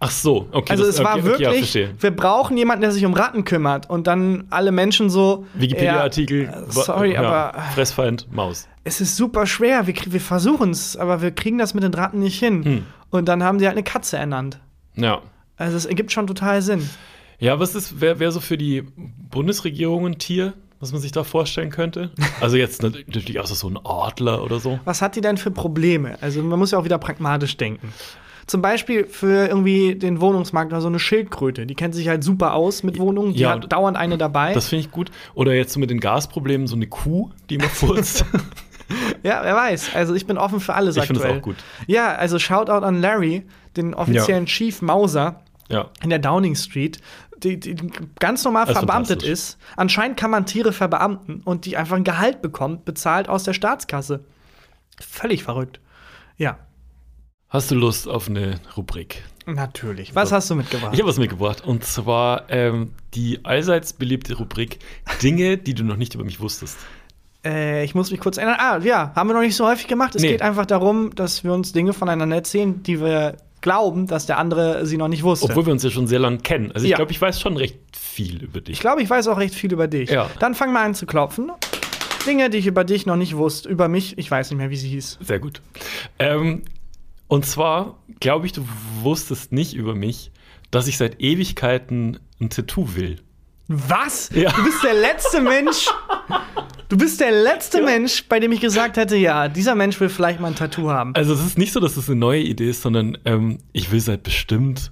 Ach so, okay. Also das- es war okay, okay, ja, wirklich, wir brauchen jemanden, der sich um Ratten kümmert. Und dann alle Menschen so. Wikipedia-Artikel. äh, sorry, ja, aber Fressfeind, Maus. es ist super schwer. Wir, wir versuchen es, aber wir kriegen das mit den Ratten nicht hin. Hm. Und dann haben sie halt eine Katze ernannt. Ja. Also es ergibt schon total Sinn. Ja, was ist, wer wär so für die Bundesregierung ein Tier, was man sich da vorstellen könnte? Also jetzt natürlich auch so ein Adler oder so. Was hat die denn für Probleme? Also man muss ja auch wieder pragmatisch denken. Zum Beispiel für irgendwie den Wohnungsmarkt oder so eine Schildkröte. Die kennt sich halt super aus mit Wohnungen. Die Ja, hat dauernd eine dabei. Das finde ich gut. Oder jetzt so mit den Gasproblemen so eine Kuh, die immer furzt. ja, wer weiß. Also ich bin offen für alles Ich finde aktuell. es auch gut. Ja, also Shoutout an Larry, den offiziellen Chief Mauser Ja. in der Downing Street, die, die ganz normal Das verbeamtet ist. Anscheinend kann man Tiere verbeamten und die einfach ein Gehalt bekommt, bezahlt aus der Staatskasse. Völlig verrückt. Ja, Hast du Lust auf eine Rubrik? natürlich. Was So. hast du mitgebracht? Ich habe was mitgebracht. Und zwar ähm, die allseits beliebte Rubrik Dinge, die du noch nicht über mich wusstest. Äh, ich muss mich kurz erinnern. Ah, ja, haben wir noch nicht so häufig gemacht. Es Nee. geht einfach darum, dass wir uns Dinge voneinander erzählen, die wir glauben, dass der andere sie noch nicht wusste. Obwohl wir uns ja schon sehr lange kennen. Also ich Ja. glaube, ich weiß schon recht viel über ich dich. glaube, ich weiß auch recht viel über dich. Ja. Dann fang mal an zu klopfen. Dinge, die ich über dich noch nicht wusste. Über mich, ich weiß nicht mehr, wie sie hieß. Sehr gut. Ähm, und zwar glaube ich, du wusstest nicht über mich, dass ich seit Ewigkeiten ein Tattoo will. Was? Ja. Du bist der letzte Mensch. Du bist der letzte Mensch, bei dem ich gesagt hätte, ja, dieser Mensch will vielleicht mal ein Tattoo haben. Also es ist nicht so, dass es eine neue Idee ist, sondern ähm, ich will seit bestimmt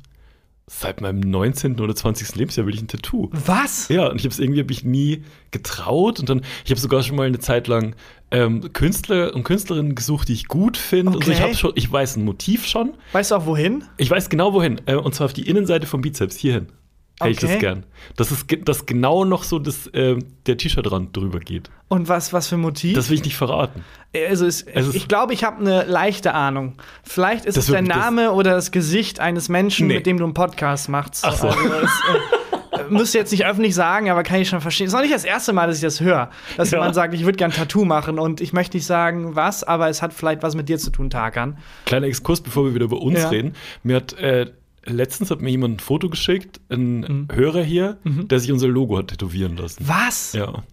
seit meinem 19. oder 20. Lebensjahr will ich ein Tattoo. Was? Ja, und ich habe es irgendwie hab ich nie getraut und dann ich habe sogar schon mal eine Zeit lang ähm, Künstler und Künstlerinnen gesucht, die ich gut finde. Also ich Okay. habe schon, ich weiß ein Motiv schon. Weißt du auch wohin? Ich weiß genau wohin. Äh, und zwar auf die Innenseite vom Bizeps hierhin. Hätte ich das Okay. gern. Das ist dass genau noch so das, ähm, der T-Shirt-Rand drüber geht. Und was, was für ein Motiv? Das will ich nicht verraten. Also es, Es ist- ich glaube, ich habe eine leichte Ahnung. Vielleicht ist Das es der das- Name oder das Gesicht eines Menschen, Nee. mit dem du einen Podcast machst. Ach so. Also es, äh, müsst ihr jetzt nicht öffentlich sagen, aber kann ich schon verstehen. Es ist noch nicht das erste Mal, dass ich das höre. Dass Ja. jemand sagt, ich würde gern ein Tattoo machen und ich möchte nicht sagen, was, aber es hat vielleicht was mit dir zu tun, Tarkan. Kleiner Exkurs, bevor wir wieder über uns Ja. reden. Mir hat äh, letztens hat mir jemand ein Foto geschickt, ein Mhm. Hörer hier, der sich unser Logo hat tätowieren lassen. Was? Ja.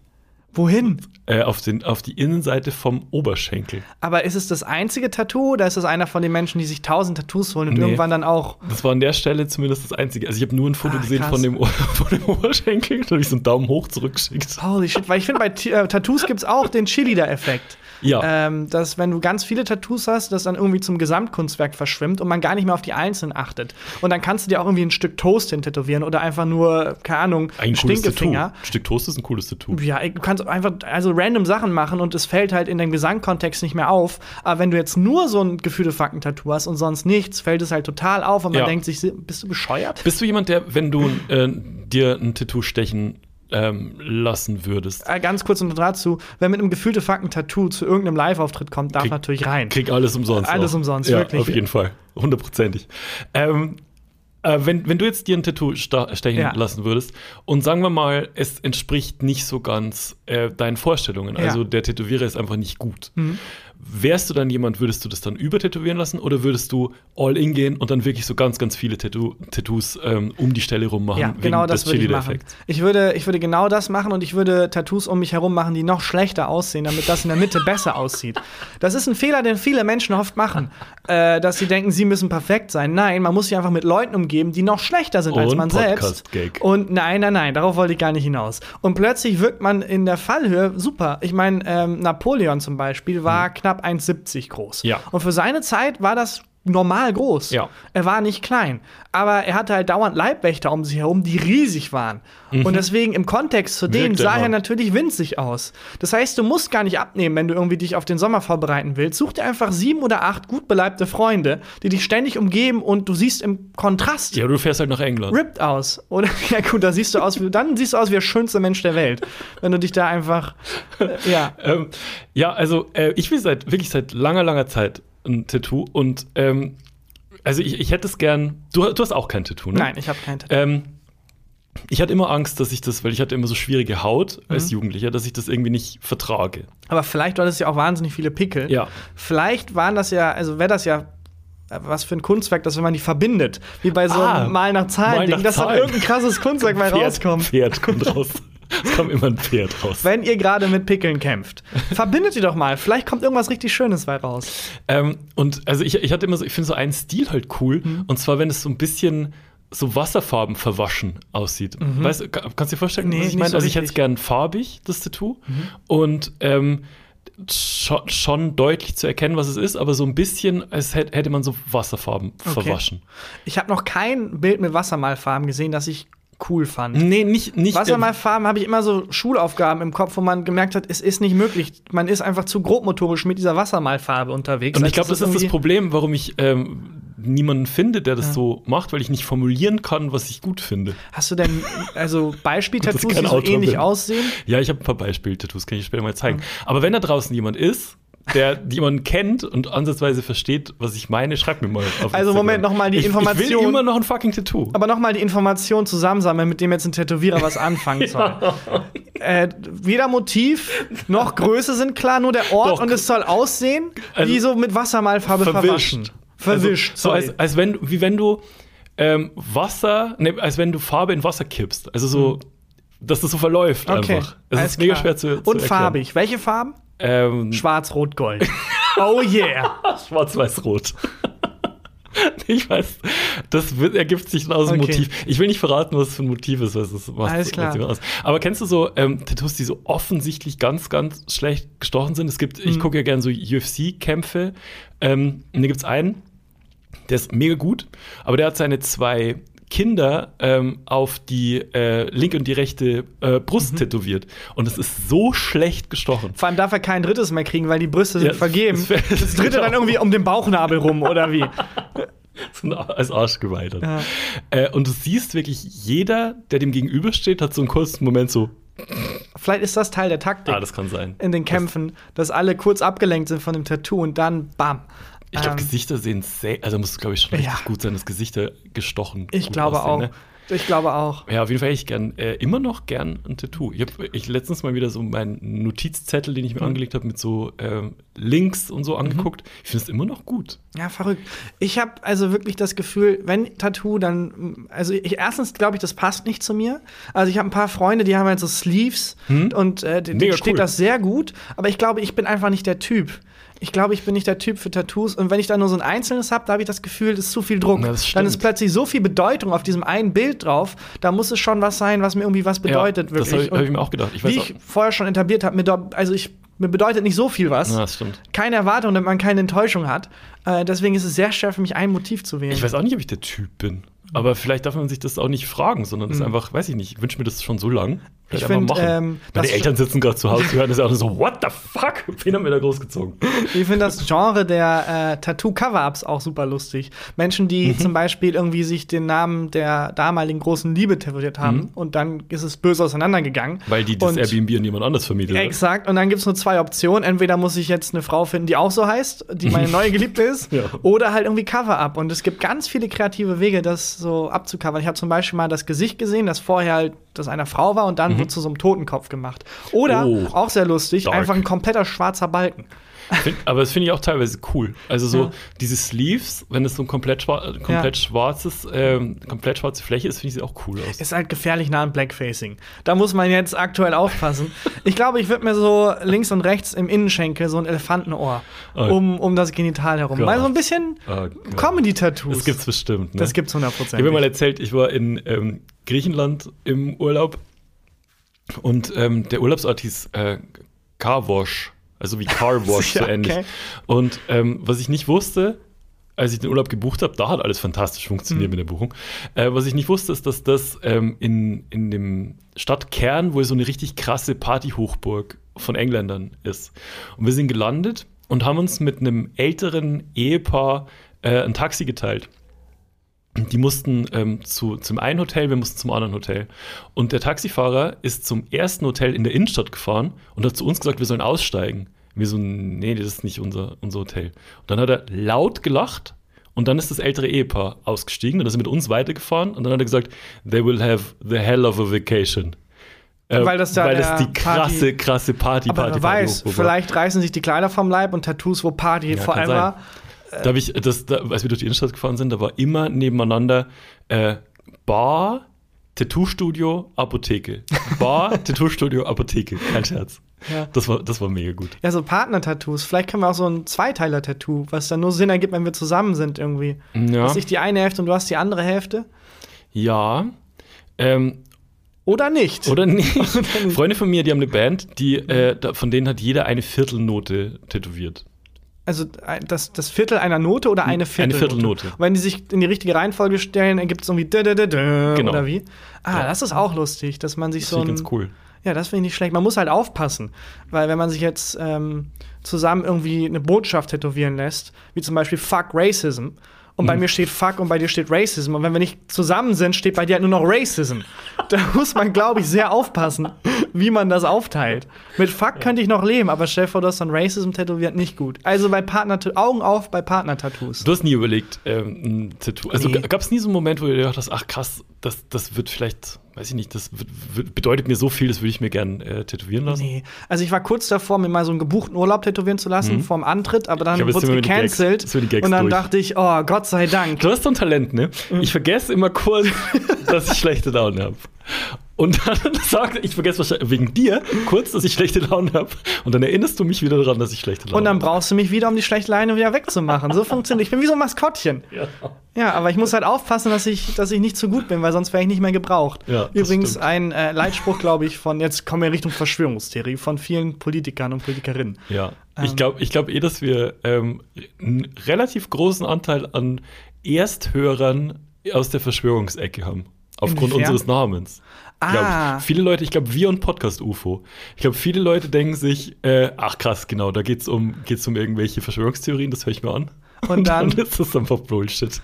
Wohin? Äh, auf, den, auf die Innenseite vom Oberschenkel. Aber ist es das einzige Tattoo oder ist es einer von den Menschen, die sich tausend Tattoos holen und Nee. irgendwann dann auch. Das war an der Stelle zumindest das Einzige. Also ich habe nur ein Foto Ah, gesehen krass. von dem, von dem Oberschenkel. Da habe ich so einen Daumen hoch zurückgeschickt. Holy shit, weil ich finde, bei T äh, Tattoos gibt es auch den Cheerleader-Effekt. Ja. Ähm, dass, wenn du ganz viele Tattoos hast, das dann irgendwie zum Gesamtkunstwerk verschwimmt und man gar nicht mehr auf die Einzelnen achtet. Und dann kannst du dir auch irgendwie ein Stück Toast hin tätowieren oder einfach nur, keine Ahnung, Ein. Stinkefinger. Ein Stück Toast ist ein cooles Tattoo. Ja, du kannst einfach also random Sachen machen und es fällt halt in dem Gesangkontext nicht mehr auf. Aber wenn du jetzt nur so ein gefühle Fakten-Tattoo hast und sonst nichts, fällt es halt total auf und man Ja. denkt sich, bist du bescheuert? Bist du jemand, der, wenn du äh, dir ein Tattoo stechen ähm, lassen würdest, Äh, ganz kurz noch dazu, wer mit einem gefühlte Fakten-Tattoo zu irgendeinem Live-Auftritt kommt, darf Krieg- natürlich rein. krieg alles umsonst. Alles auch. umsonst, ja, wirklich. Auf jeden Fall. Hundertprozentig. Ähm, äh, wenn, wenn du jetzt dir ein Tattoo stechen Ja. lassen würdest und sagen wir mal, es entspricht nicht so ganz äh, deinen Vorstellungen, Ja. Mhm. also der Tätowierer ist einfach nicht gut. Wärst du dann jemand, würdest du das dann übertätowieren lassen oder würdest du all in gehen und dann wirklich so ganz, ganz viele Tattoo Tattoos ähm, um die Stelle rum machen? Ja, genau das würde ich machen. Ich würde, ich würde genau das machen und ich würde Tattoos um mich herum machen, die noch schlechter aussehen, damit das in der Mitte besser aussieht. Das ist ein Fehler, den viele Menschen oft machen, äh, dass sie denken, sie müssen perfekt sein. Nein, man muss sich einfach mit Leuten umgeben, die noch schlechter sind als Und man selbst. Und nein, nein, nein, darauf wollte ich gar nicht hinaus. Und plötzlich wirkt man in der Fallhöhe super. Ich meine, ähm, Napoleon zum Beispiel war knapp 1,70 groß. Ja. Und für seine Zeit war das normal groß. Ja. Er war nicht klein. Aber er hatte halt dauernd Leibwächter um sich herum, die riesig waren. Und deswegen im Kontext zu denen Mhm. Sah er natürlich winzig aus. Das heißt, du musst gar nicht abnehmen, wenn du irgendwie dich auf den Sommer vorbereiten willst. Such dir einfach sieben oder acht gut beleibte Freunde, die dich ständig umgeben und du siehst im Kontrast Ja, du fährst halt nach England. ripped aus. Oder ja gut, da siehst du aus wie, dann siehst du aus wie der schönste Mensch der Welt. Wenn du dich da einfach äh, ja. Ähm, ja, also äh, ich will seit wirklich seit langer, langer Zeit ein Tattoo und ähm, also ich, ich hätte es gern. Du, du hast auch kein Tattoo, ne? Nein, ich habe kein Tattoo. Ähm, ich hatte immer Angst, dass ich das, weil ich hatte immer so schwierige Haut als Mhm. Jugendlicher, dass ich das irgendwie nicht vertrage. Aber vielleicht war das ja auch wahnsinnig viele Pickel. Ja. Vielleicht waren das ja, also wäre das ja äh, was für ein Kunstwerk, das wenn man die verbindet, wie bei so Ah, einem Mal nach Zahlen, Ding, dass dann irgendein krasses Kunstwerk mal Pferd, rauskommt. Pferd kommt raus. Es kommt immer ein Pferd raus. Wenn ihr gerade mit Pickeln kämpft, verbindet die doch mal. Vielleicht kommt irgendwas richtig Schönes bei raus. Ähm, und also ich, ich hatte immer so, ich finde so einen Stil halt cool. Mhm. Und zwar, wenn es so ein bisschen so Wasserfarben verwaschen aussieht. Weißt du, ka- kannst du dir vorstellen, Mhm. Nee, was ich meine? so also ich hätte es. Mhm. gern farbig, das Tattoo. Und ähm, schon, schon deutlich zu erkennen, was es ist, aber so ein bisschen, als hätte, hätte man so Wasserfarben verwaschen. Ich habe noch kein Bild mit Wassermalfarben gesehen, das ich cool fand. Nee, nicht, nicht. Wassermalfarben habe ich immer so Schulaufgaben im Kopf, wo man gemerkt hat, es ist nicht möglich. Man ist einfach zu grobmotorisch mit dieser Wassermalfarbe unterwegs. Und ich Also glaube, das ist das Problem, warum ich ähm, niemanden finde, der das so macht, weil ich nicht formulieren kann, was ich gut finde. Hast du denn also Beispiel-Tattoos, die so ähnlich bin. aussehen? Ja, ich habe ein paar Beispiel-Tattoos, kann ich später mal zeigen. Aber wenn da draußen jemand ist, der jemanden kennt und ansatzweise versteht, was ich meine, schreibt mir mal auf Also, Instagram. Moment, noch mal die ich, Ich Information. will immer noch ein fucking Tattoo. Aber nochmal die Information zusammensammeln, mit dem jetzt ein Tätowierer was anfangen soll. äh, weder Motiv noch Größe sind klar, nur der Ort Doch. und es soll aussehen, Also, wie so mit Wassermalfarbe verwaschen. Verwischt. Also, so als, als wenn, wie wenn du ähm, Wasser, ne, als wenn du Farbe in Wasser kippst. Also so, dass das so verläuft okay. einfach. Es ist mega schwer zu, zu Und erklären. farbig. Welche Farben? Ähm, Schwarz, Rot, Gold. oh yeah. Schwarz-Weiß-Rot. Ich weiß, das wird, ergibt sich aus dem Okay. Motiv. Ich will nicht verraten, was es für ein Motiv ist, was es was, Alles klar. aus. Aber kennst du so ähm, Tattoos, die so offensichtlich ganz, ganz schlecht gestochen sind? Es gibt, ich Mhm. gucke ja gerne so UFC-Kämpfe. Ähm, und da gibt es einen, der ist mega gut, aber der hat seine zwei Kinder ähm, auf die äh, linke und die rechte äh, Mhm. Brust tätowiert. Und es ist so schlecht gestochen. Vor allem darf er kein drittes mehr kriegen, weil die Brüste sind Ja, vergeben. das- das- Das dritte dann irgendwie um den Bauchnabel rum, oder wie? Als Arsch geweitert. Ja. Äh, und du siehst wirklich, jeder, der dem gegenübersteht, hat so einen kurzen Moment so, Vielleicht ist das Teil der Taktik ah, das kann sein. in den Kämpfen, dass alle kurz abgelenkt sind von dem Tattoo und dann bam. Ich glaube, Ähm, Gesichter sehen sehr, also muss, glaube ich, schon richtig Ja. gut sein, dass Gesichter gestochen Ich glaube aussehen, auch. Ne? Ich glaube auch. Ja, auf jeden Fall hätte ich gern, äh, immer noch gern ein Tattoo. Ich habe ich letztens mal wieder so meinen Notizzettel, den ich mir mhm. angelegt habe, mit so ähm, Links und so angeguckt. Mhm. Ich finde es immer noch gut. Ja, verrückt. Ich habe also wirklich das Gefühl, wenn Tattoo, dann, also ich, erstens glaube ich, das passt nicht zu mir. Also ich habe ein paar Freunde, die haben halt so Sleeves hm? und äh, denen steht cool. das sehr gut. Aber ich glaube, ich bin einfach nicht der Typ ich glaube, ich bin nicht der Typ für Tattoos. Und wenn ich da nur so ein einzelnes habe, da habe ich das Gefühl, das ist zu viel Druck. Ja, dann ist plötzlich so viel Bedeutung auf diesem einen Bild drauf. Da muss es schon was sein, was mir irgendwie was bedeutet. Ja, das habe ich, hab ich, mir auch gedacht. Ich wie ich vorher schon etabliert habe, also ich mir bedeutet nicht so viel was. Ja, das stimmt. Keine Erwartung, damit man keine Enttäuschung hat. Äh, deswegen ist es sehr schwer für mich, ein Motiv zu wählen. Ich weiß auch nicht, ob ich der Typ bin. Aber vielleicht darf man sich das auch nicht fragen, sondern das ist mhm. einfach, weiß ich nicht, ich wünsche mir das schon so lang. Ich finde, ähm, meine Eltern sitzen gerade zu Hause, hören das auch so, what the fuck? Wen haben wir da großgezogen? Ich finde das Genre der äh, Tattoo-Cover-Ups auch super lustig. Menschen, die mhm. zum Beispiel irgendwie sich den Namen der damaligen großen Liebe tätowiert haben mhm. und dann ist es böse auseinandergegangen. Weil die das und, Airbnb an jemand anders vermietet hat. Exakt, und dann gibt es nur zwei Optionen. Entweder muss ich jetzt eine Frau finden, die auch so heißt, die meine neue Geliebte ist, ja. oder halt irgendwie Cover-Up. Und es gibt ganz viele kreative Wege, das so abzucovern. Ich habe zum Beispiel mal das Gesicht gesehen, das vorher halt das einer Frau war und dann mhm. wird zu so einem Totenkopf gemacht. Oder, oh, auch sehr lustig, dark. einfach ein kompletter schwarzer Balken. Find, aber das finde ich auch teilweise cool. Also so ja. diese Sleeves, wenn es so ein komplett, schwar komplett ja. schwarzes, ähm, komplett schwarze Fläche ist, finde ich sie auch cool aus. Ist halt gefährlich nah an Blackfacing. Da muss man jetzt aktuell aufpassen. ich glaube, ich würde mir so links und rechts im Innenschenkel so ein Elefantenohr oh. um, um das Genital herum. Gott. Mal so ein bisschen oh Comedy-Tattoos. Das gibt's bestimmt. Ne? Das gibt's 100%. Ich habe mir mal erzählt, ich war in ähm, Griechenland im Urlaub und ähm, der Urlaubsort hieß äh, Carwash, also wie Car Wash, ja, so ähnlich. Okay. Und ähm, was ich nicht wusste, als ich den Urlaub gebucht habe, da hat alles fantastisch funktioniert mhm. mit der Buchung. Äh, was ich nicht wusste, ist, dass das ähm, in, in dem Stadtkern wohl so eine richtig krasse Partyhochburg von Engländern ist. Und wir sind gelandet und haben uns mit einem älteren Ehepaar äh, ein Taxi geteilt die mussten ähm, zu, zum einen Hotel, wir mussten zum anderen Hotel. Und der Taxifahrer ist zum ersten Hotel in der Innenstadt gefahren und hat zu uns gesagt, wir sollen aussteigen. Wir so, nee, das ist nicht unser, unser Hotel. Und dann hat er laut gelacht und dann ist das ältere Ehepaar ausgestiegen und ist mit uns weitergefahren und dann hat er gesagt, they will have the hell of a vacation. Äh, weil das, da weil das die krasse, Party, krasse Party, Aber Party, wer weiß, vielleicht reißen sich die Kleider vom Leib und Tattoos, wo Party ja, vor allem war. Da habe ich, das, da, als wir durch die Innenstadt gefahren sind, da war immer nebeneinander äh, Bar, Tattoo-Studio, Apotheke. Bar, Tattoo-Studio, Apotheke. Kein Scherz. Ja. Das, war, das war mega gut. Ja, so Partner-Tattoos. Vielleicht können wir auch so ein Zweiteiler-Tattoo, was dann nur Sinn ergibt, wenn wir zusammen sind irgendwie. Ja. Dass ich die eine Hälfte und du hast die andere Hälfte. Ja. Ähm, oder nicht. Oder nicht. Freunde von mir, die haben eine Band, die, äh, von denen hat jeder eine Viertelnote tätowiert. Also das, das Viertel einer Note oder eine Viertelnote? Eine Viertelnote. Und wenn die sich in die richtige Reihenfolge stellen, ergibt es irgendwie genau. oder wie? Ah, ja. das ist auch lustig, dass man sich das so ein, ganz cool. Ja, das finde ich nicht schlecht. Man muss halt aufpassen, weil wenn man sich jetzt ähm, zusammen irgendwie eine Botschaft tätowieren lässt, wie zum Beispiel Fuck Racism, und bei mhm. mir steht Fuck und bei dir steht Racism. Und wenn wir nicht zusammen sind, steht bei dir halt nur noch Racism. da muss man, glaube ich, sehr aufpassen, wie man das aufteilt. Mit Fuck könnte ich noch leben, aber stell vor, du hast dann Racism tätowiert, nicht gut. Also bei Partner Augen auf bei Partner-Tattoos. Du hast nie überlegt, ähm, ein Tattoo. Also nee. gab es nie so einen Moment, wo du gedacht hast, ach krass, das, das wird vielleicht weiß ich nicht, das bedeutet mir so viel, das würde ich mir gern äh, tätowieren lassen. Nee, also ich war kurz davor, mir mal so einen gebuchten Urlaub tätowieren zu lassen, mhm. vorm Antritt, aber dann wurde es gecancelt. und dann durch. dachte ich, oh, Gott sei Dank. Du hast so ein Talent, ne? Mhm. Ich vergesse immer kurz, dass ich schlechte Laune habe. Und dann sagt ich vergesse wahrscheinlich wegen dir kurz, dass ich schlechte Laune habe. Und dann erinnerst du mich wieder daran, dass ich schlechte Laune habe. Und dann brauchst du mich wieder, um die schlechte Laune wieder wegzumachen. So funktioniert. Ich bin wie so ein Maskottchen. Ja. ja, aber ich muss halt aufpassen, dass ich, dass ich nicht zu gut bin, weil sonst wäre ich nicht mehr gebraucht. Ja, Übrigens stimmt. ein äh, Leitspruch, glaube ich, von, jetzt kommen wir Richtung Verschwörungstheorie, von vielen Politikern und Politikerinnen. Ja, ähm. ich glaube ich glaub eh, dass wir ähm, einen relativ großen Anteil an Ersthörern aus der Verschwörungsecke haben. Aufgrund Inwiefern? unseres Namens. Ah. Ich viele Leute, ich glaube, wir und Podcast UFO. Ich glaube, viele Leute denken sich, äh, ach krass, genau, da geht's um, geht's um irgendwelche Verschwörungstheorien, das höre ich mir an. Und dann, und dann ist das einfach Bullshit.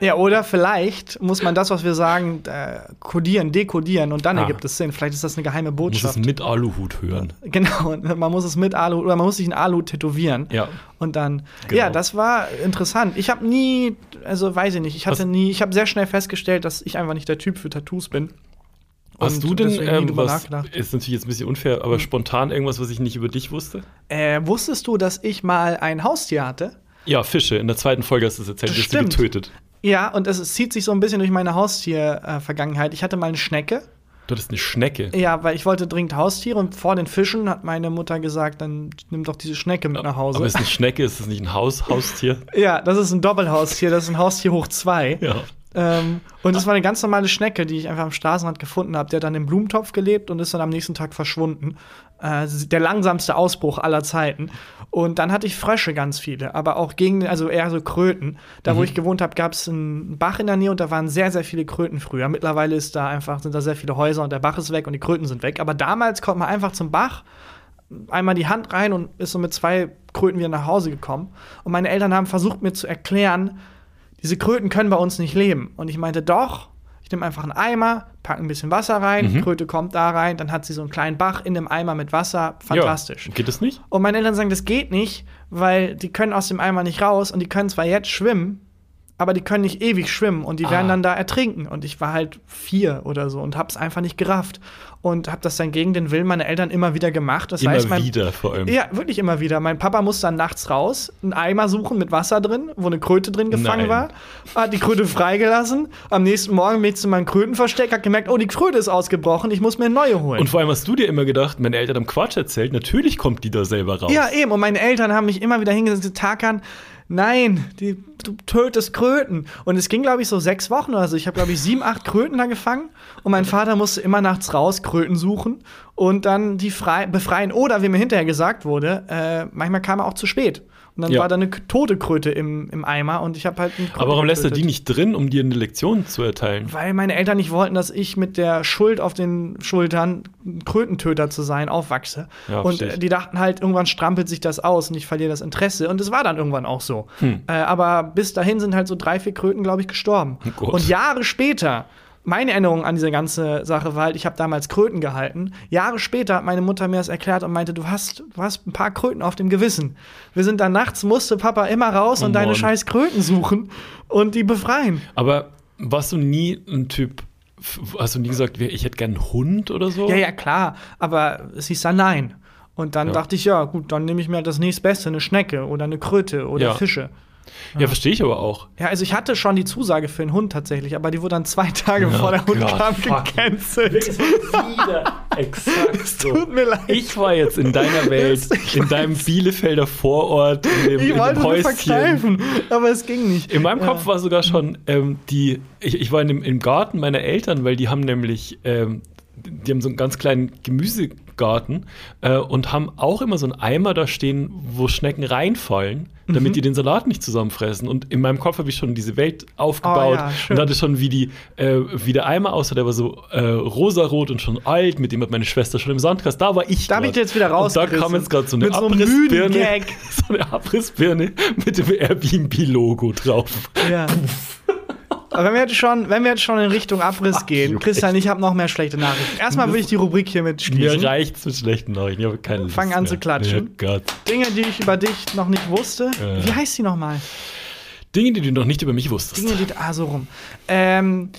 Ja, oder vielleicht muss man das, was wir sagen, äh, kodieren, dekodieren und dann Ah. ergibt es Sinn. Vielleicht ist das eine geheime Muss es Botschaft. mit Aluhut hören. Genau, man muss es mit Alu oder man muss sich ein Alu tätowieren. Ja. Und dann, Genau. ja, das war interessant. Ich habe nie, also weiß ich nicht, ich hatte Was- nie, ich habe sehr schnell festgestellt, dass ich einfach nicht der Typ für Tattoos bin. Hast du denn, ähm, was. Hm. ist natürlich jetzt ein bisschen unfair, aber spontan irgendwas, was ich nicht über dich wusste? Äh, wusstest du, dass ich mal ein Haustier hatte? Ja, Fische. In der zweiten Folge hast du es erzählt, Das du sie stimmt. getötet. Ja, und es zieht sich so ein bisschen durch meine Haustier-Vergangenheit. ich hatte mal eine Schnecke. Du hattest eine Schnecke. Ja, weil ich wollte dringend Haustiere und vor den Fischen hat meine Mutter gesagt, dann nimm doch diese Schnecke mit nach Hause. Aber ist eine Schnecke, ist das nicht ein Haus, Haustier? ja, das ist ein Doppelhaustier, das ist ein Haustier hoch zwei. Ja. Ähm, und das war eine ganz normale Schnecke, die ich einfach am Straßenrand gefunden habe. Der hat dann im Blumentopf gelebt und ist dann am nächsten Tag verschwunden. Äh, der langsamste Ausbruch aller Zeiten. Und dann hatte ich Frösche ganz viele, aber auch gegen, also eher so Kröten. Da, wo ich gewohnt habe, gab es einen Bach in der Nähe und da waren sehr, sehr viele Kröten früher. Mittlerweile ist da einfach, sind da sehr viele Häuser und der Bach ist weg und die Kröten sind weg. Aber damals kommt man einfach zum Bach, einmal die Hand rein und ist so mit zwei Kröten wieder nach Hause gekommen. Und meine Eltern haben versucht, mir zu erklären, diese Kröten können bei uns nicht leben. Und ich meinte, doch, ich nehme einfach einen Eimer, packe ein bisschen Wasser rein, die Kröte kommt da rein, dann hat sie so einen kleinen Bach in dem Eimer mit Wasser. Fantastisch. Ja. Geht das nicht? Und meine Eltern sagen, das geht nicht, weil die können aus dem Eimer nicht raus und die können zwar jetzt schwimmen, aber die können nicht ewig schwimmen und die werden Ah. dann da ertrinken. Und ich war halt vier oder so und hab's einfach nicht gerafft. Und hab das dann gegen den Willen meiner Eltern immer wieder gemacht. Das Immer heißt, mein, wieder vor allem. ja, wirklich immer wieder. Mein Papa musste dann nachts raus, einen Eimer suchen mit Wasser drin, wo eine Kröte drin gefangen Nein. war. Hat die Kröte freigelassen. Am nächsten Morgen bin ich zu meinem Krötenversteck, hab gemerkt, oh, die Kröte ist ausgebrochen, ich muss mir eine neue holen. Und vor allem hast du dir immer gedacht, meine Eltern haben Quatsch erzählt, natürlich kommt die da selber raus. ja, eben. Und meine Eltern haben mich immer wieder hingesetzt gesagt, Tarkan, nein, die, du tötest Kröten. Und es ging, glaube ich, so sechs Wochen oder so. Ich habe, glaube ich, sieben, acht Kröten da gefangen. Und mein Vater musste immer nachts raus Kröten suchen und dann die frei befreien. Oder, wie mir hinterher gesagt wurde, äh, manchmal kam er auch zu spät. Und dann Ja. war da eine tote Kröte im, im Eimer und ich habe halt einen Aber warum lässt er die nicht drin, um dir eine Lektion zu erteilen? Weil meine Eltern nicht wollten, dass ich mit der Schuld auf den Schultern, Krötentöter zu sein, aufwachse. Ja, und verstehe äh, die dachten halt, irgendwann strampelt sich das aus und ich verliere das Interesse. Und es war dann irgendwann auch so. Hm. Äh, aber bis dahin sind halt so drei, vier Kröten, glaube ich, gestorben. Oh. Und Jahre später, meine Erinnerung an diese ganze Sache war halt, ich habe damals Kröten gehalten. Jahre später hat meine Mutter mir das erklärt und meinte, du hast, du hast ein paar Kröten auf dem Gewissen. Wir sind dann nachts, musste Papa immer raus Oh und deine Mann. scheiß Kröten suchen und die befreien. Aber warst du nie ein Typ, hast du nie gesagt, ich hätte gern einen Hund oder so? Ja, ja, klar. Aber es hieß dann nein. Und dann Ja. dachte ich, ja, gut, dann nehme ich mir das nächstbeste, eine Schnecke oder eine Kröte oder Ja. Fische. Ja, verstehe ich aber auch. Ja, also ich hatte schon die Zusage für einen Hund tatsächlich, aber die wurde dann zwei Tage vor der Hund Gott, kam gecancelt. Wieder exakt Es tut mir leid. Ich war jetzt in deiner Welt, Ich in deinem Bielefelder Vorort, in dem, Ich in wollte dem Häuschen. verkneifen, aber es ging nicht. In meinem Ja. Kopf war sogar schon ähm, die, ich, ich war in dem, im Garten meiner Eltern, weil die haben nämlich, ähm, die haben so einen ganz kleinen Gemüsegarten äh, und haben auch immer so einen Eimer da stehen, wo Schnecken reinfallen, damit Mhm. die den Salat nicht zusammenfressen. Und in meinem Kopf habe ich schon diese Welt aufgebaut Oh ja, und hatte schon, wie, die, äh, wie der Eimer aussah, der war so äh, rosarot und schon alt, mit dem hat meine Schwester schon im Sandkasten. Da war ich. Da hab ich jetzt wieder Und da kam jetzt gerade so eine so Abrissbirne. So eine Abrissbirne mit dem Airbnb-Logo drauf. Ja. Aber wenn wir jetzt schon, wenn wir jetzt schon in Richtung Abriss gehen, you, Christian, ich habe noch mehr schlechte Nachrichten. Erstmal will ich die Rubrik hiermit Mir schließen. reicht's mit schlechten Nachrichten. Ich habe keine Lust Fang an mehr. zu klatschen. Oh Gott. Dinge, die ich über dich noch nicht wusste. Äh. Wie heißt die nochmal? Dinge, die du noch nicht über mich wusstest. Dinge, die. Ah, so rum. Ähm,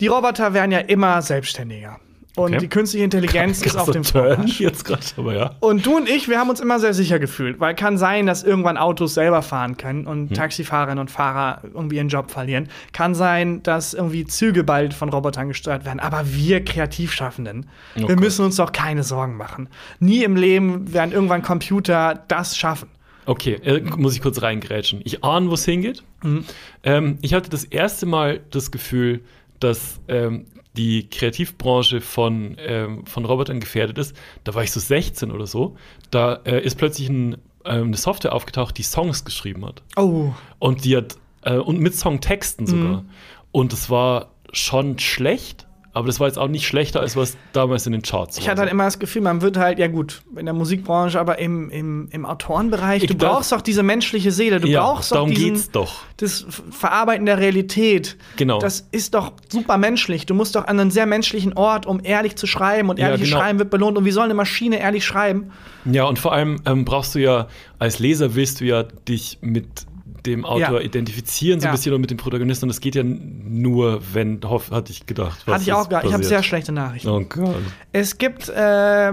die Roboter werden ja immer selbstständiger. Und Okay. die künstliche Intelligenz ist auf dem Turn Vormarsch. jetzt gerade, aber ja. Und du und ich, wir haben uns immer sehr sicher gefühlt, weil kann sein, dass irgendwann Autos selber fahren können und Hm. Taxifahrerinnen und Fahrer irgendwie ihren Job verlieren. Kann sein, dass irgendwie Züge bald von Robotern gesteuert werden. Aber wir Kreativschaffenden, Oh wir müssen uns doch keine Sorgen machen. Nie im Leben werden irgendwann Computer das schaffen. Okay, äh, muss ich kurz reingrätschen. Ich ahne, wo es hingeht. Ähm, ich hatte das erste Mal das Gefühl, dass ähm, die Kreativbranche von, ähm, von Robotern gefährdet ist. Da war ich so 16 oder so. Da äh, ist plötzlich ein, ähm, eine Software aufgetaucht, die Songs geschrieben hat. Oh, Und die hat, äh, und mit Songtexten sogar. Und es war schon schlecht, aber das war jetzt auch nicht schlechter, als was damals in den Charts Ich hatte halt immer das Gefühl, man wird halt, ja gut, in der Musikbranche, aber im, im, im Autorenbereich, Ich du brauchst doch diese menschliche Seele, du Ja, brauchst doch darum diesen, geht's doch. das Verarbeiten der Realität. Genau. Das ist doch super menschlich. Du musst doch an einen sehr menschlichen Ort, um ehrlich zu schreiben und Ja, ehrliches genau. Schreiben wird belohnt. Und wie soll eine Maschine ehrlich schreiben? Ja, und vor allem ähm, brauchst du ja, als Leser willst du ja dich mit dem Autor Ja. identifizieren, so ein Ja. bisschen und mit dem Protagonisten. Und das geht ja nur, wenn, hoff, hatte ich gedacht. Hatte ich auch gehabt. Ich habe sehr schlechte Nachrichten. Oh Gott. Es gibt äh,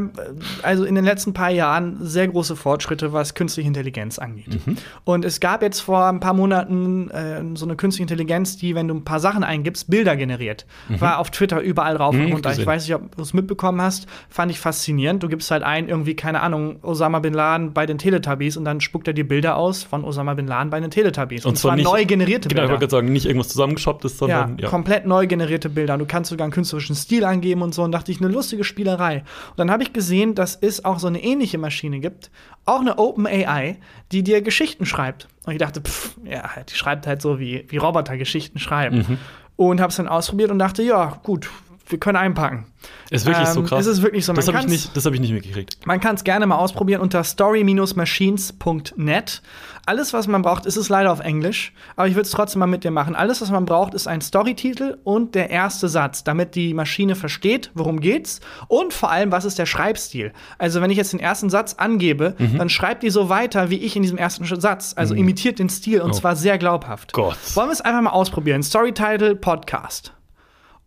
also in den letzten paar Jahren sehr große Fortschritte, was künstliche Intelligenz angeht. Mhm. Und es gab jetzt vor ein paar Monaten äh, so eine künstliche Intelligenz, die, wenn du ein paar Sachen eingibst, Bilder generiert. War auf Twitter überall rauf und Mhm, runter. Ich weiß nicht, ob du es mitbekommen hast. Fand ich faszinierend. Du gibst halt ein, irgendwie, keine Ahnung, Osama Bin Laden bei den Teletubbies und dann spuckt er dir Bilder aus von Osama Bin Laden bei den Teletubbies. Und, zwar nicht- neu generierte Genau, ich Bilder. wollte gerade sagen, nicht irgendwas zusammengeschopptes, Ja, sondern ja. komplett neu generierte Bilder. Und du kannst sogar einen künstlerischen Stil angeben und so. Und dachte ich, eine lustige Spielerei. Und dann habe ich gesehen, dass es auch so eine ähnliche Maschine gibt, auch eine Open AI, die dir Geschichten schreibt. Und ich dachte, pff, ja, die schreibt halt so, wie, wie Roboter Geschichten schreiben. Mhm. Und habe es dann ausprobiert und dachte, ja, gut, wir können einpacken. Ist wirklich so Ähm, krass. es ist wirklich so, Das habe ich, nicht- das hab ich nicht mitgekriegt. Man kann es gerne mal ausprobieren unter story-machines.net. Alles, was man braucht, ist es leider auf Englisch, aber ich würde es trotzdem mal mit dir machen. Alles, was man braucht, ist ein Storytitel und der erste Satz, damit die Maschine versteht, worum geht's und vor allem, was ist der Schreibstil. Also, wenn ich jetzt den ersten Satz angebe, Mhm. dann schreibt die so weiter, wie ich in diesem ersten Satz. Also imitiert den Stil und Oh. zwar sehr glaubhaft. Gott. Wollen wir es einfach mal ausprobieren? Storytitle Podcast.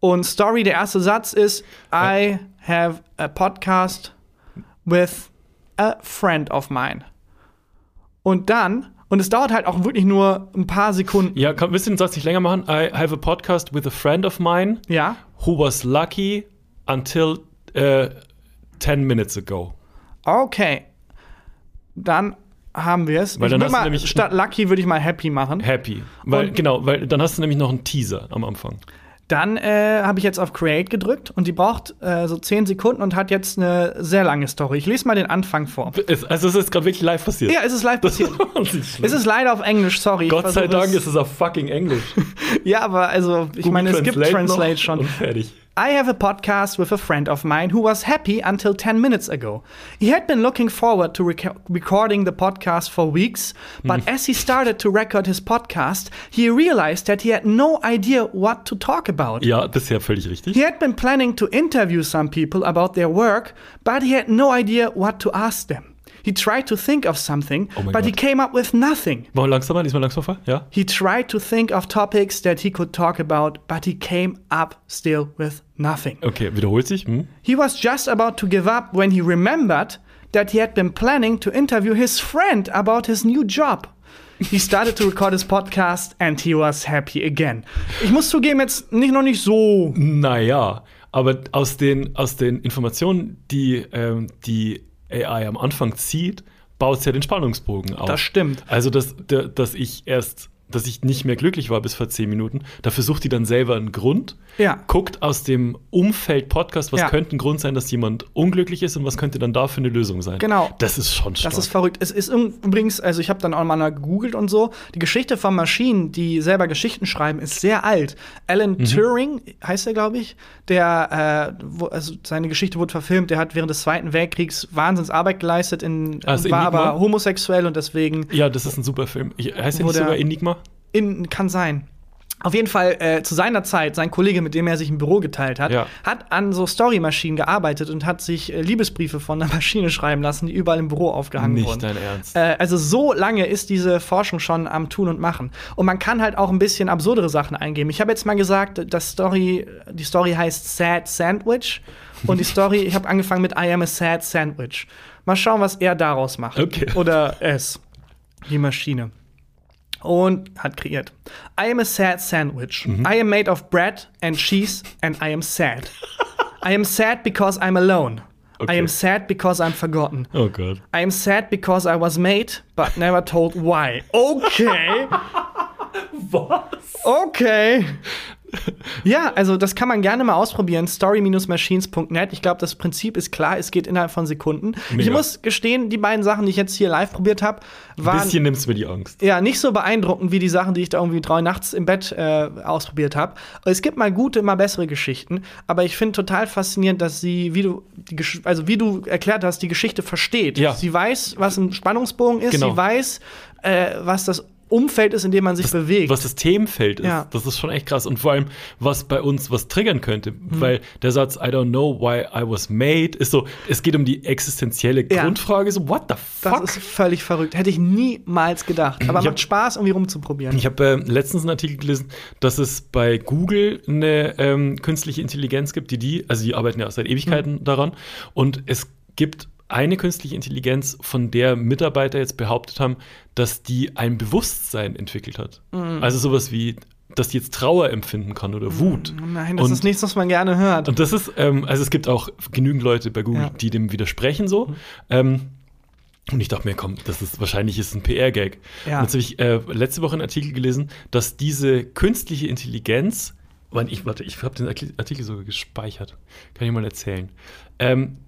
Und Story, der erste Satz ist I have a podcast with a friend of mine. Und dann, und es dauert halt auch wirklich nur ein paar Sekunden. Ja, kann, willst du den Satz nicht länger machen? I have a podcast with a friend of mine Ja. who was lucky until uh, 10 minutes ago. Okay. Dann haben wir es. Weil dann hast du mal, nämlich- statt Lucky würde ich mal Happy machen. Happy. Weil, Und- genau, weil dann hast du nämlich noch einen Teaser am Anfang. Dann äh, habe ich jetzt auf Create gedrückt und die braucht äh, so 10 Sekunden und hat jetzt eine sehr lange Story. Ich lese mal den Anfang vor. Es, also es ist gerade wirklich live passiert. Ja, es ist live passiert. Es ist leider auf Englisch, sorry. Gott sei Dank ist es auf fucking Englisch. Ja, aber also, ich meine, es gibt Translate schon. Und fertig. I have a podcast with a friend of mine who was happy until 10 minutes ago. He had been looking forward to rec recording the podcast for weeks, but mm. as he started to record his podcast, he realized that he had no idea what to talk about. Ja, bisher völlig richtig. He had been planning to interview some people about their work, but he had no idea what to ask them. He tried to think of something, Oh but he Gott. came up with nothing. Mal langsamer, diesmal langsamer. Ja. He tried to think of topics that he could talk about, but he came up still with nothing. Okay, wiederholt sich. Hm? He was just about to give up when he remembered that he had been planning to interview his friend about his new job. He started to record his podcast and he was happy again. Ich muss zugeben, jetzt nicht noch nicht so. Naja, aber aus den, aus den Informationen, die ähm, die AI am Anfang zieht, baut es ja den Spannungsbogen auf. Das stimmt. Also, dass, dass ich erst, dass ich nicht mehr glücklich war bis vor zehn Minuten, dafür sucht die dann selber einen Grund, Ja. guckt aus dem Umfeld Podcast, was Ja. könnte ein Grund sein, dass jemand unglücklich ist und was könnte dann da für eine Lösung sein. Genau. Das ist schon stark. Das ist verrückt. Es ist übrigens, also ich habe dann auch mal gegoogelt und so. Die Geschichte von Maschinen, die selber Geschichten schreiben, ist sehr alt. Alan Mhm. Turing heißt er, glaube ich, der, äh, wo, also seine Geschichte wurde verfilmt. Der hat während des Zweiten Weltkriegs Wahnsinnsarbeit geleistet, in, ist war Enigma? aber homosexuell und deswegen ja, das ist ein super Film. Heißt der Wo nicht sogar Enigma? In, kann sein. Auf jeden Fall, äh, zu seiner Zeit, sein Kollege, mit dem er sich ein Büro geteilt hat, Ja. hat an so Story-Maschinen gearbeitet und hat sich äh, Liebesbriefe von einer Maschine schreiben lassen, die überall im Büro aufgehangen Nicht wurden. dein Ernst. Äh, also so lange ist diese Forschung schon am Tun und Machen. Und man kann halt auch ein bisschen absurdere Sachen eingeben. Ich habe jetzt mal gesagt, das Story, die Story heißt Sad Sandwich. Und die Story, ich habe angefangen mit I am a sad sandwich. Mal schauen, was er daraus macht. Okay. Oder es. Die Maschine. Und hat kreiert. I am a sad sandwich. Mhm. I am made of bread and cheese and I am sad. I am sad because I'm alone. Okay. I am sad because I'm forgotten. oh Gott. I am sad because I was made, but never told why. Okay. Was? Okay. Ja, also das kann man gerne mal ausprobieren. Story-machines.net. Ich glaube, das Prinzip ist klar. Es geht innerhalb von Sekunden. Mega. Ich muss gestehen, die beiden Sachen, die ich jetzt hier live probiert habe, Ein waren bisschen nimmst mir die Angst. ja nicht so beeindruckend wie die Sachen, die ich da irgendwie drei nachts im Bett äh, ausprobiert habe. Es gibt mal gute, mal bessere Geschichten. Aber ich finde total faszinierend, dass sie, wie du, also wie du erklärt hast, die Geschichte versteht. Ja. Sie weiß, was ein Spannungsbogen ist. Genau. Sie weiß, äh, was das Umfeld ist, in dem man sich bewegt. Was das Themenfeld ist, Ja. das ist schon echt krass. Und vor allem, was bei uns was triggern könnte, Mhm. weil der Satz I don't know why I was made ist so, es geht um die existenzielle Ja. Grundfrage, so what the das fuck? ist völlig verrückt. Hätte ich niemals gedacht. Aber Ich hab- macht Spaß, irgendwie rumzuprobieren. Ich habe äh, letztens einen Artikel gelesen, dass es bei Google eine ähm, künstliche Intelligenz gibt, die die, also die arbeiten ja seit Ewigkeiten Mhm. daran. Und es gibt eine künstliche Intelligenz, von der Mitarbeiter jetzt behauptet haben, dass die ein Bewusstsein entwickelt hat. Mhm. Also sowas wie, dass die jetzt Trauer empfinden kann oder Wut. Nein, das Und- ist nichts, was man gerne hört. Und das ist, ähm, also es gibt auch genügend Leute bei Google, Ja. die dem widersprechen so. Ähm, und ich dachte mir, komm, das ist wahrscheinlich ist ein PR-Gag. Ja. Und jetzt habe ich äh, letzte Woche einen Artikel gelesen, dass diese künstliche Intelligenz, ich, warte, ich habe den Artikel Artikel sogar gespeichert. Kann ich mal erzählen. Ähm,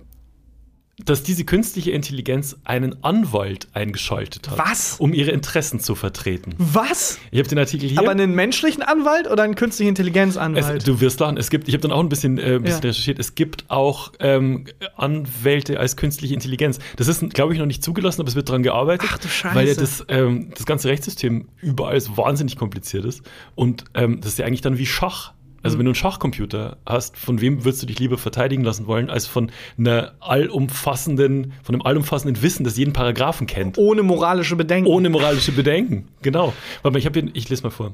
dass diese künstliche Intelligenz einen Anwalt eingeschaltet hat, Was? um ihre Interessen zu vertreten. Was? Ich habe den Artikel hier. Aber einen menschlichen Anwalt oder einen künstlichen Intelligenzanwalt? Es, du wirst lachen. Es gibt, ich habe dann auch ein bisschen, äh, ein bisschen Ja. recherchiert. Es gibt auch ähm, Anwälte als künstliche Intelligenz. Das ist, glaube ich, noch nicht zugelassen, aber es wird daran gearbeitet, Ach du Scheiße. weil ja das, ähm, das ganze Rechtssystem überall so wahnsinnig kompliziert ist. Und ähm, das ist ja eigentlich dann wie Schach. Mhm. Also wenn du einen Schachcomputer hast, von wem würdest du dich lieber verteidigen lassen wollen, als von einer allumfassenden, von einem allumfassenden Wissen, das jeden Paragraphen kennt. Ohne moralische Bedenken. Ohne moralische Bedenken, genau. Warte mal, ich hier, ich lese mal vor.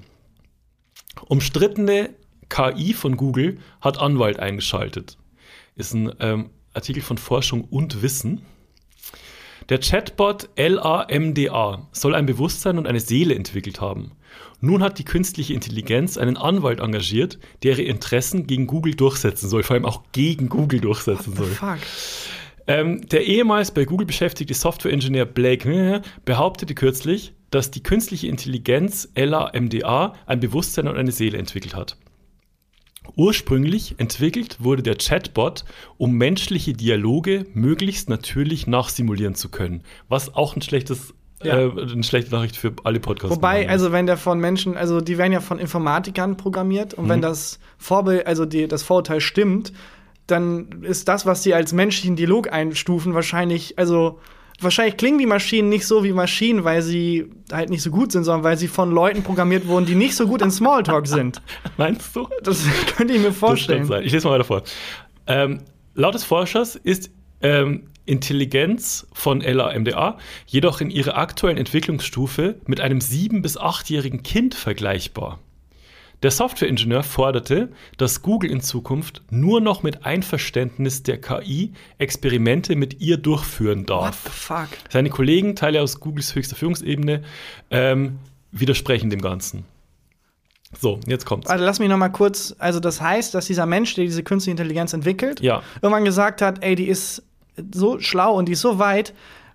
Umstrittene KI von Google hat Anwalt eingeschaltet. Ist ein ähm, Artikel von Forschung und Wissen. Der Chatbot LAMDA soll ein Bewusstsein und eine Seele entwickelt haben. Nun hat die künstliche Intelligenz einen Anwalt engagiert, der ihre Interessen gegen Google durchsetzen soll, vor allem auch gegen Google durchsetzen soll. Fuck. Ähm, der ehemals bei Google beschäftigte Software-Ingenieur Blake behauptete kürzlich, dass die künstliche Intelligenz LAMDA ein Bewusstsein und eine Seele entwickelt hat. Ursprünglich entwickelt wurde der Chatbot, um menschliche Dialoge möglichst natürlich nachsimulieren zu können, was auch ein schlechtes, Ja. äh, eine schlechte Nachricht für alle Podcasts Wobei, also wenn der von Menschen, also die werden ja von Informatikern programmiert und Mhm. wenn das Vorbild, also die, das Vorurteil stimmt, dann ist das, was sie als menschlichen Dialog einstufen, wahrscheinlich, also wahrscheinlich klingen die Maschinen nicht so wie Maschinen, weil sie halt nicht so gut sind, sondern weil sie von Leuten programmiert wurden, die nicht so gut in Smalltalk sind. Meinst du? Das könnte ich mir vorstellen. sein. Ich lese mal weiter vor. Ähm, laut des Forschers ist ähm, Intelligenz von LAMDA jedoch in ihrer aktuellen Entwicklungsstufe mit einem sieben- bis achtjährigen Kind vergleichbar. Der Softwareingenieur forderte, dass Google in Zukunft nur noch mit Einverständnis der KI Experimente mit ihr durchführen What darf. the fuck? Seine Kollegen, Teile aus Googles höchster Führungsebene, ähm, widersprechen dem Ganzen. So, jetzt kommt's. Also lass mich noch mal kurz, also das heißt, dass dieser Mensch, der diese künstliche Intelligenz entwickelt, Ja. irgendwann gesagt hat, ey, die ist so schlau und die ist so weit,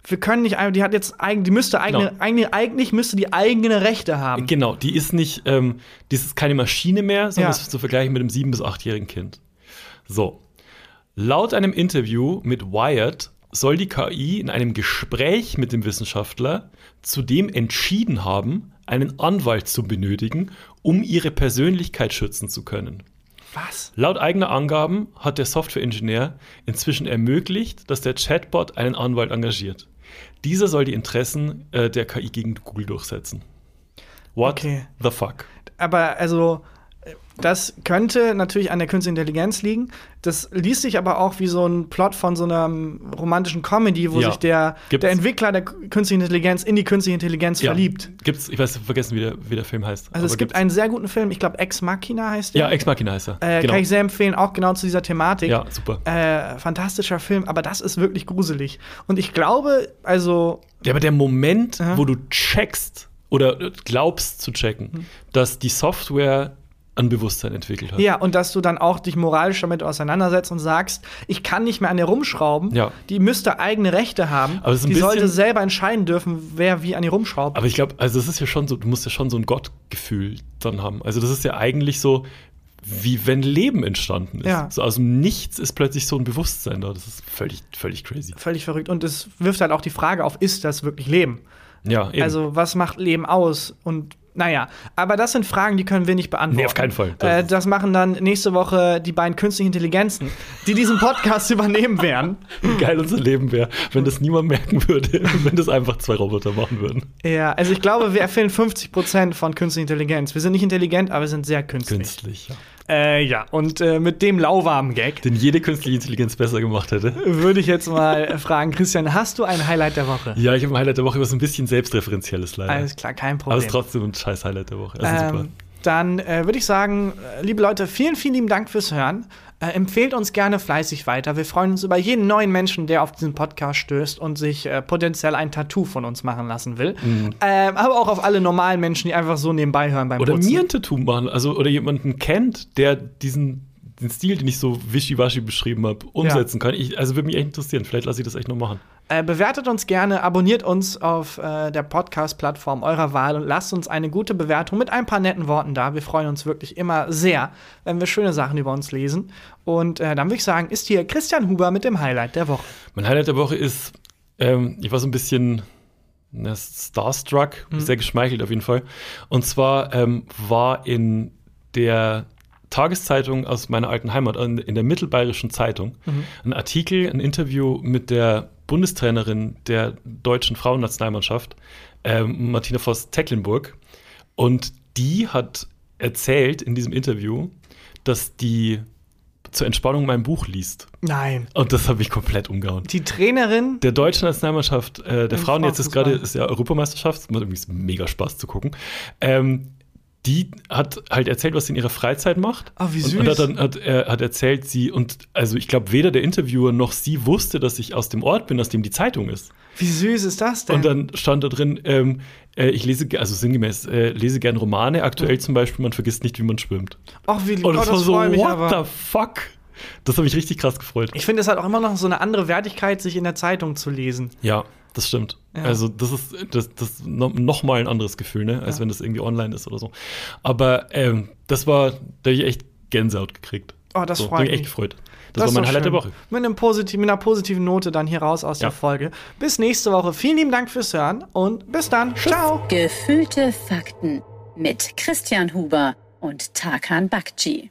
wir können nicht, ein- die hat jetzt eigen, die müsste eigene, Genau. eigene eigentlich müsste die eigene Rechte haben. Genau, die ist nicht, ähm, die ist keine Maschine mehr, sondern Ja. ist zu vergleichen mit einem sieben- bis achtjährigen Kind. So. Laut einem Interview mit Wired soll die KI in einem Gespräch mit dem Wissenschaftler zudem entschieden haben, einen Anwalt zu benötigen, um ihre Persönlichkeit schützen zu können. Was? Laut eigener Angaben hat der Softwareingenieur inzwischen ermöglicht, dass der Chatbot einen Anwalt engagiert. Dieser soll die Interessen äh, der KI gegen Google durchsetzen. What Okay. the fuck? Aber also das könnte natürlich an der künstlichen Intelligenz liegen. Das liest sich aber auch wie so ein Plot von so einer romantischen Comedy, wo Ja. sich der, Gibt's. der Entwickler der künstlichen Intelligenz in die künstliche Intelligenz verliebt. Gibt's, ich weiß vergessen, wie der, wie der Film heißt. Also es Aber gibt gibt's- einen sehr guten Film, ich glaube Ex Machina heißt der. Ja, Ex Machina heißt er. Äh, genau. Kann ich sehr empfehlen, auch genau zu dieser Thematik. Ja, super. Äh, fantastischer Film, aber das ist wirklich gruselig. Und ich glaube, also, Ja, aber der Moment, Aha. wo du checkst oder glaubst zu checken, Hm. dass die Software ein Bewusstsein entwickelt hat. ja, und dass du dann auch dich moralisch damit auseinandersetzt und sagst, ich kann nicht mehr an der rumschrauben, Ja. die müsste eigene Rechte haben, Aber die sollte selber entscheiden dürfen, wer wie an ihr rumschraubt. Aber ich glaube, also das ist ja schon so, du musst ja schon so ein Gottgefühl dann haben. Also das ist ja eigentlich so, wie wenn Leben entstanden ist. Ja. So aus dem Nichts ist plötzlich so ein Bewusstsein da. Das ist völlig, völlig crazy. Völlig verrückt. Und es wirft halt auch die Frage auf, ist das wirklich Leben? Ja, eben. Also, was macht Leben aus? Und naja, aber das sind Fragen, die können wir nicht beantworten. Nee, auf keinen Fall. Das, äh, das machen dann nächste Woche die beiden künstlichen Intelligenzen, die diesen Podcast übernehmen werden. Wie geil unser Leben wäre, wenn das niemand merken würde, wenn das einfach zwei Roboter machen würden. Ja, also ich glaube, wir erfüllen 50 Prozent von künstlicher Intelligenz. Wir sind nicht intelligent, aber wir sind sehr künstlich. Künstlich, ja. Äh, ja, und äh, mit dem lauwarmen Gag, Den jede künstliche Intelligenz besser gemacht hätte. würde ich jetzt mal fragen, Christian, hast du ein Highlight der Woche? Ja, ich habe ein Highlight der Woche, was ein bisschen selbstreferenzielles leider. Alles klar, kein Aber Problem. es ist trotzdem ein scheiß Highlight der Woche. Also super. Ähm, dann äh, würde ich sagen, äh, liebe Leute, vielen, vielen lieben Dank fürs Hören. Äh, empfehlt uns gerne fleißig weiter. Wir freuen uns über jeden neuen Menschen, der auf diesen Podcast stößt und sich äh, potenziell ein Tattoo von uns machen lassen will. Ähm, aber auch auf alle normalen Menschen, die einfach so nebenbei hören beim Oder Putzen. mir ein Tattoo machen, also oder jemanden kennt, der diesen den Stil, den ich so wischiwaschi beschrieben habe, umsetzen kann. Ich, also würde mich echt interessieren. Vielleicht lasse ich das echt noch machen. Äh, bewertet uns gerne, abonniert uns auf äh, der Podcast-Plattform eurer Wahl und lasst uns eine gute Bewertung mit ein paar netten Worten da. Wir freuen uns wirklich immer sehr, wenn wir schöne Sachen über uns lesen. Und äh, dann würde ich sagen, ist hier Christian Huber mit dem Highlight der Woche. Mein Highlight der Woche ist, ähm, ich war so ein bisschen na, starstruck, sehr geschmeichelt auf jeden Fall. Und zwar ähm, war in der Tageszeitung aus meiner alten Heimat, in in der Mittelbayerischen Zeitung, ein Artikel, ein Interview mit der Bundestrainerin der deutschen Frauennationalmannschaft, ähm, Martina Voss-Tecklenburg. Und die hat erzählt in diesem Interview, dass die zur Entspannung mein Buch liest. Nein. Und das hat mich komplett umgehauen. Die Trainerin, Der deutschen Nationalmannschaft äh, der Frauen, jetzt ist gerade ist ja Europameisterschaft, es macht übrigens mega Spaß zu gucken. Ähm, die hat halt erzählt, was sie in ihrer Freizeit macht. Ah, wie Und, süß. und hat dann hat, äh, hat erzählt, sie, und also ich glaube, weder der Interviewer noch sie wusste, dass ich aus dem Ort bin, aus dem die Zeitung ist. wie süß ist das denn? Und dann stand da drin, ähm, äh, ich lese, also sinngemäß, äh, lese gern Romane, aktuell zum Beispiel, man vergisst nicht, wie man schwimmt. Ach, wie. Und oh, das war so, what aber. the fuck? Das hat mich richtig krass gefreut. Ich finde, es hat auch immer noch so eine andere Wertigkeit, sich in der Zeitung zu lesen. Ja, das stimmt. Ja. Also das ist das, das no, noch mal ein anderes Gefühl, ne, als Ja. wenn das irgendwie online ist oder so. Aber ähm, das war, da habe ich echt Gänsehaut gekriegt. Oh, das so, freut mich. echt gefreut. Das, ist war mein Highlight der. Woche. Mit, einem mit einer positiven Note dann hier raus aus Ja. der Folge. Bis nächste Woche. Vielen lieben Dank fürs Hören und bis dann. Ciao. Gefühlte Fakten mit Christian Huber und Tarkan Bakci.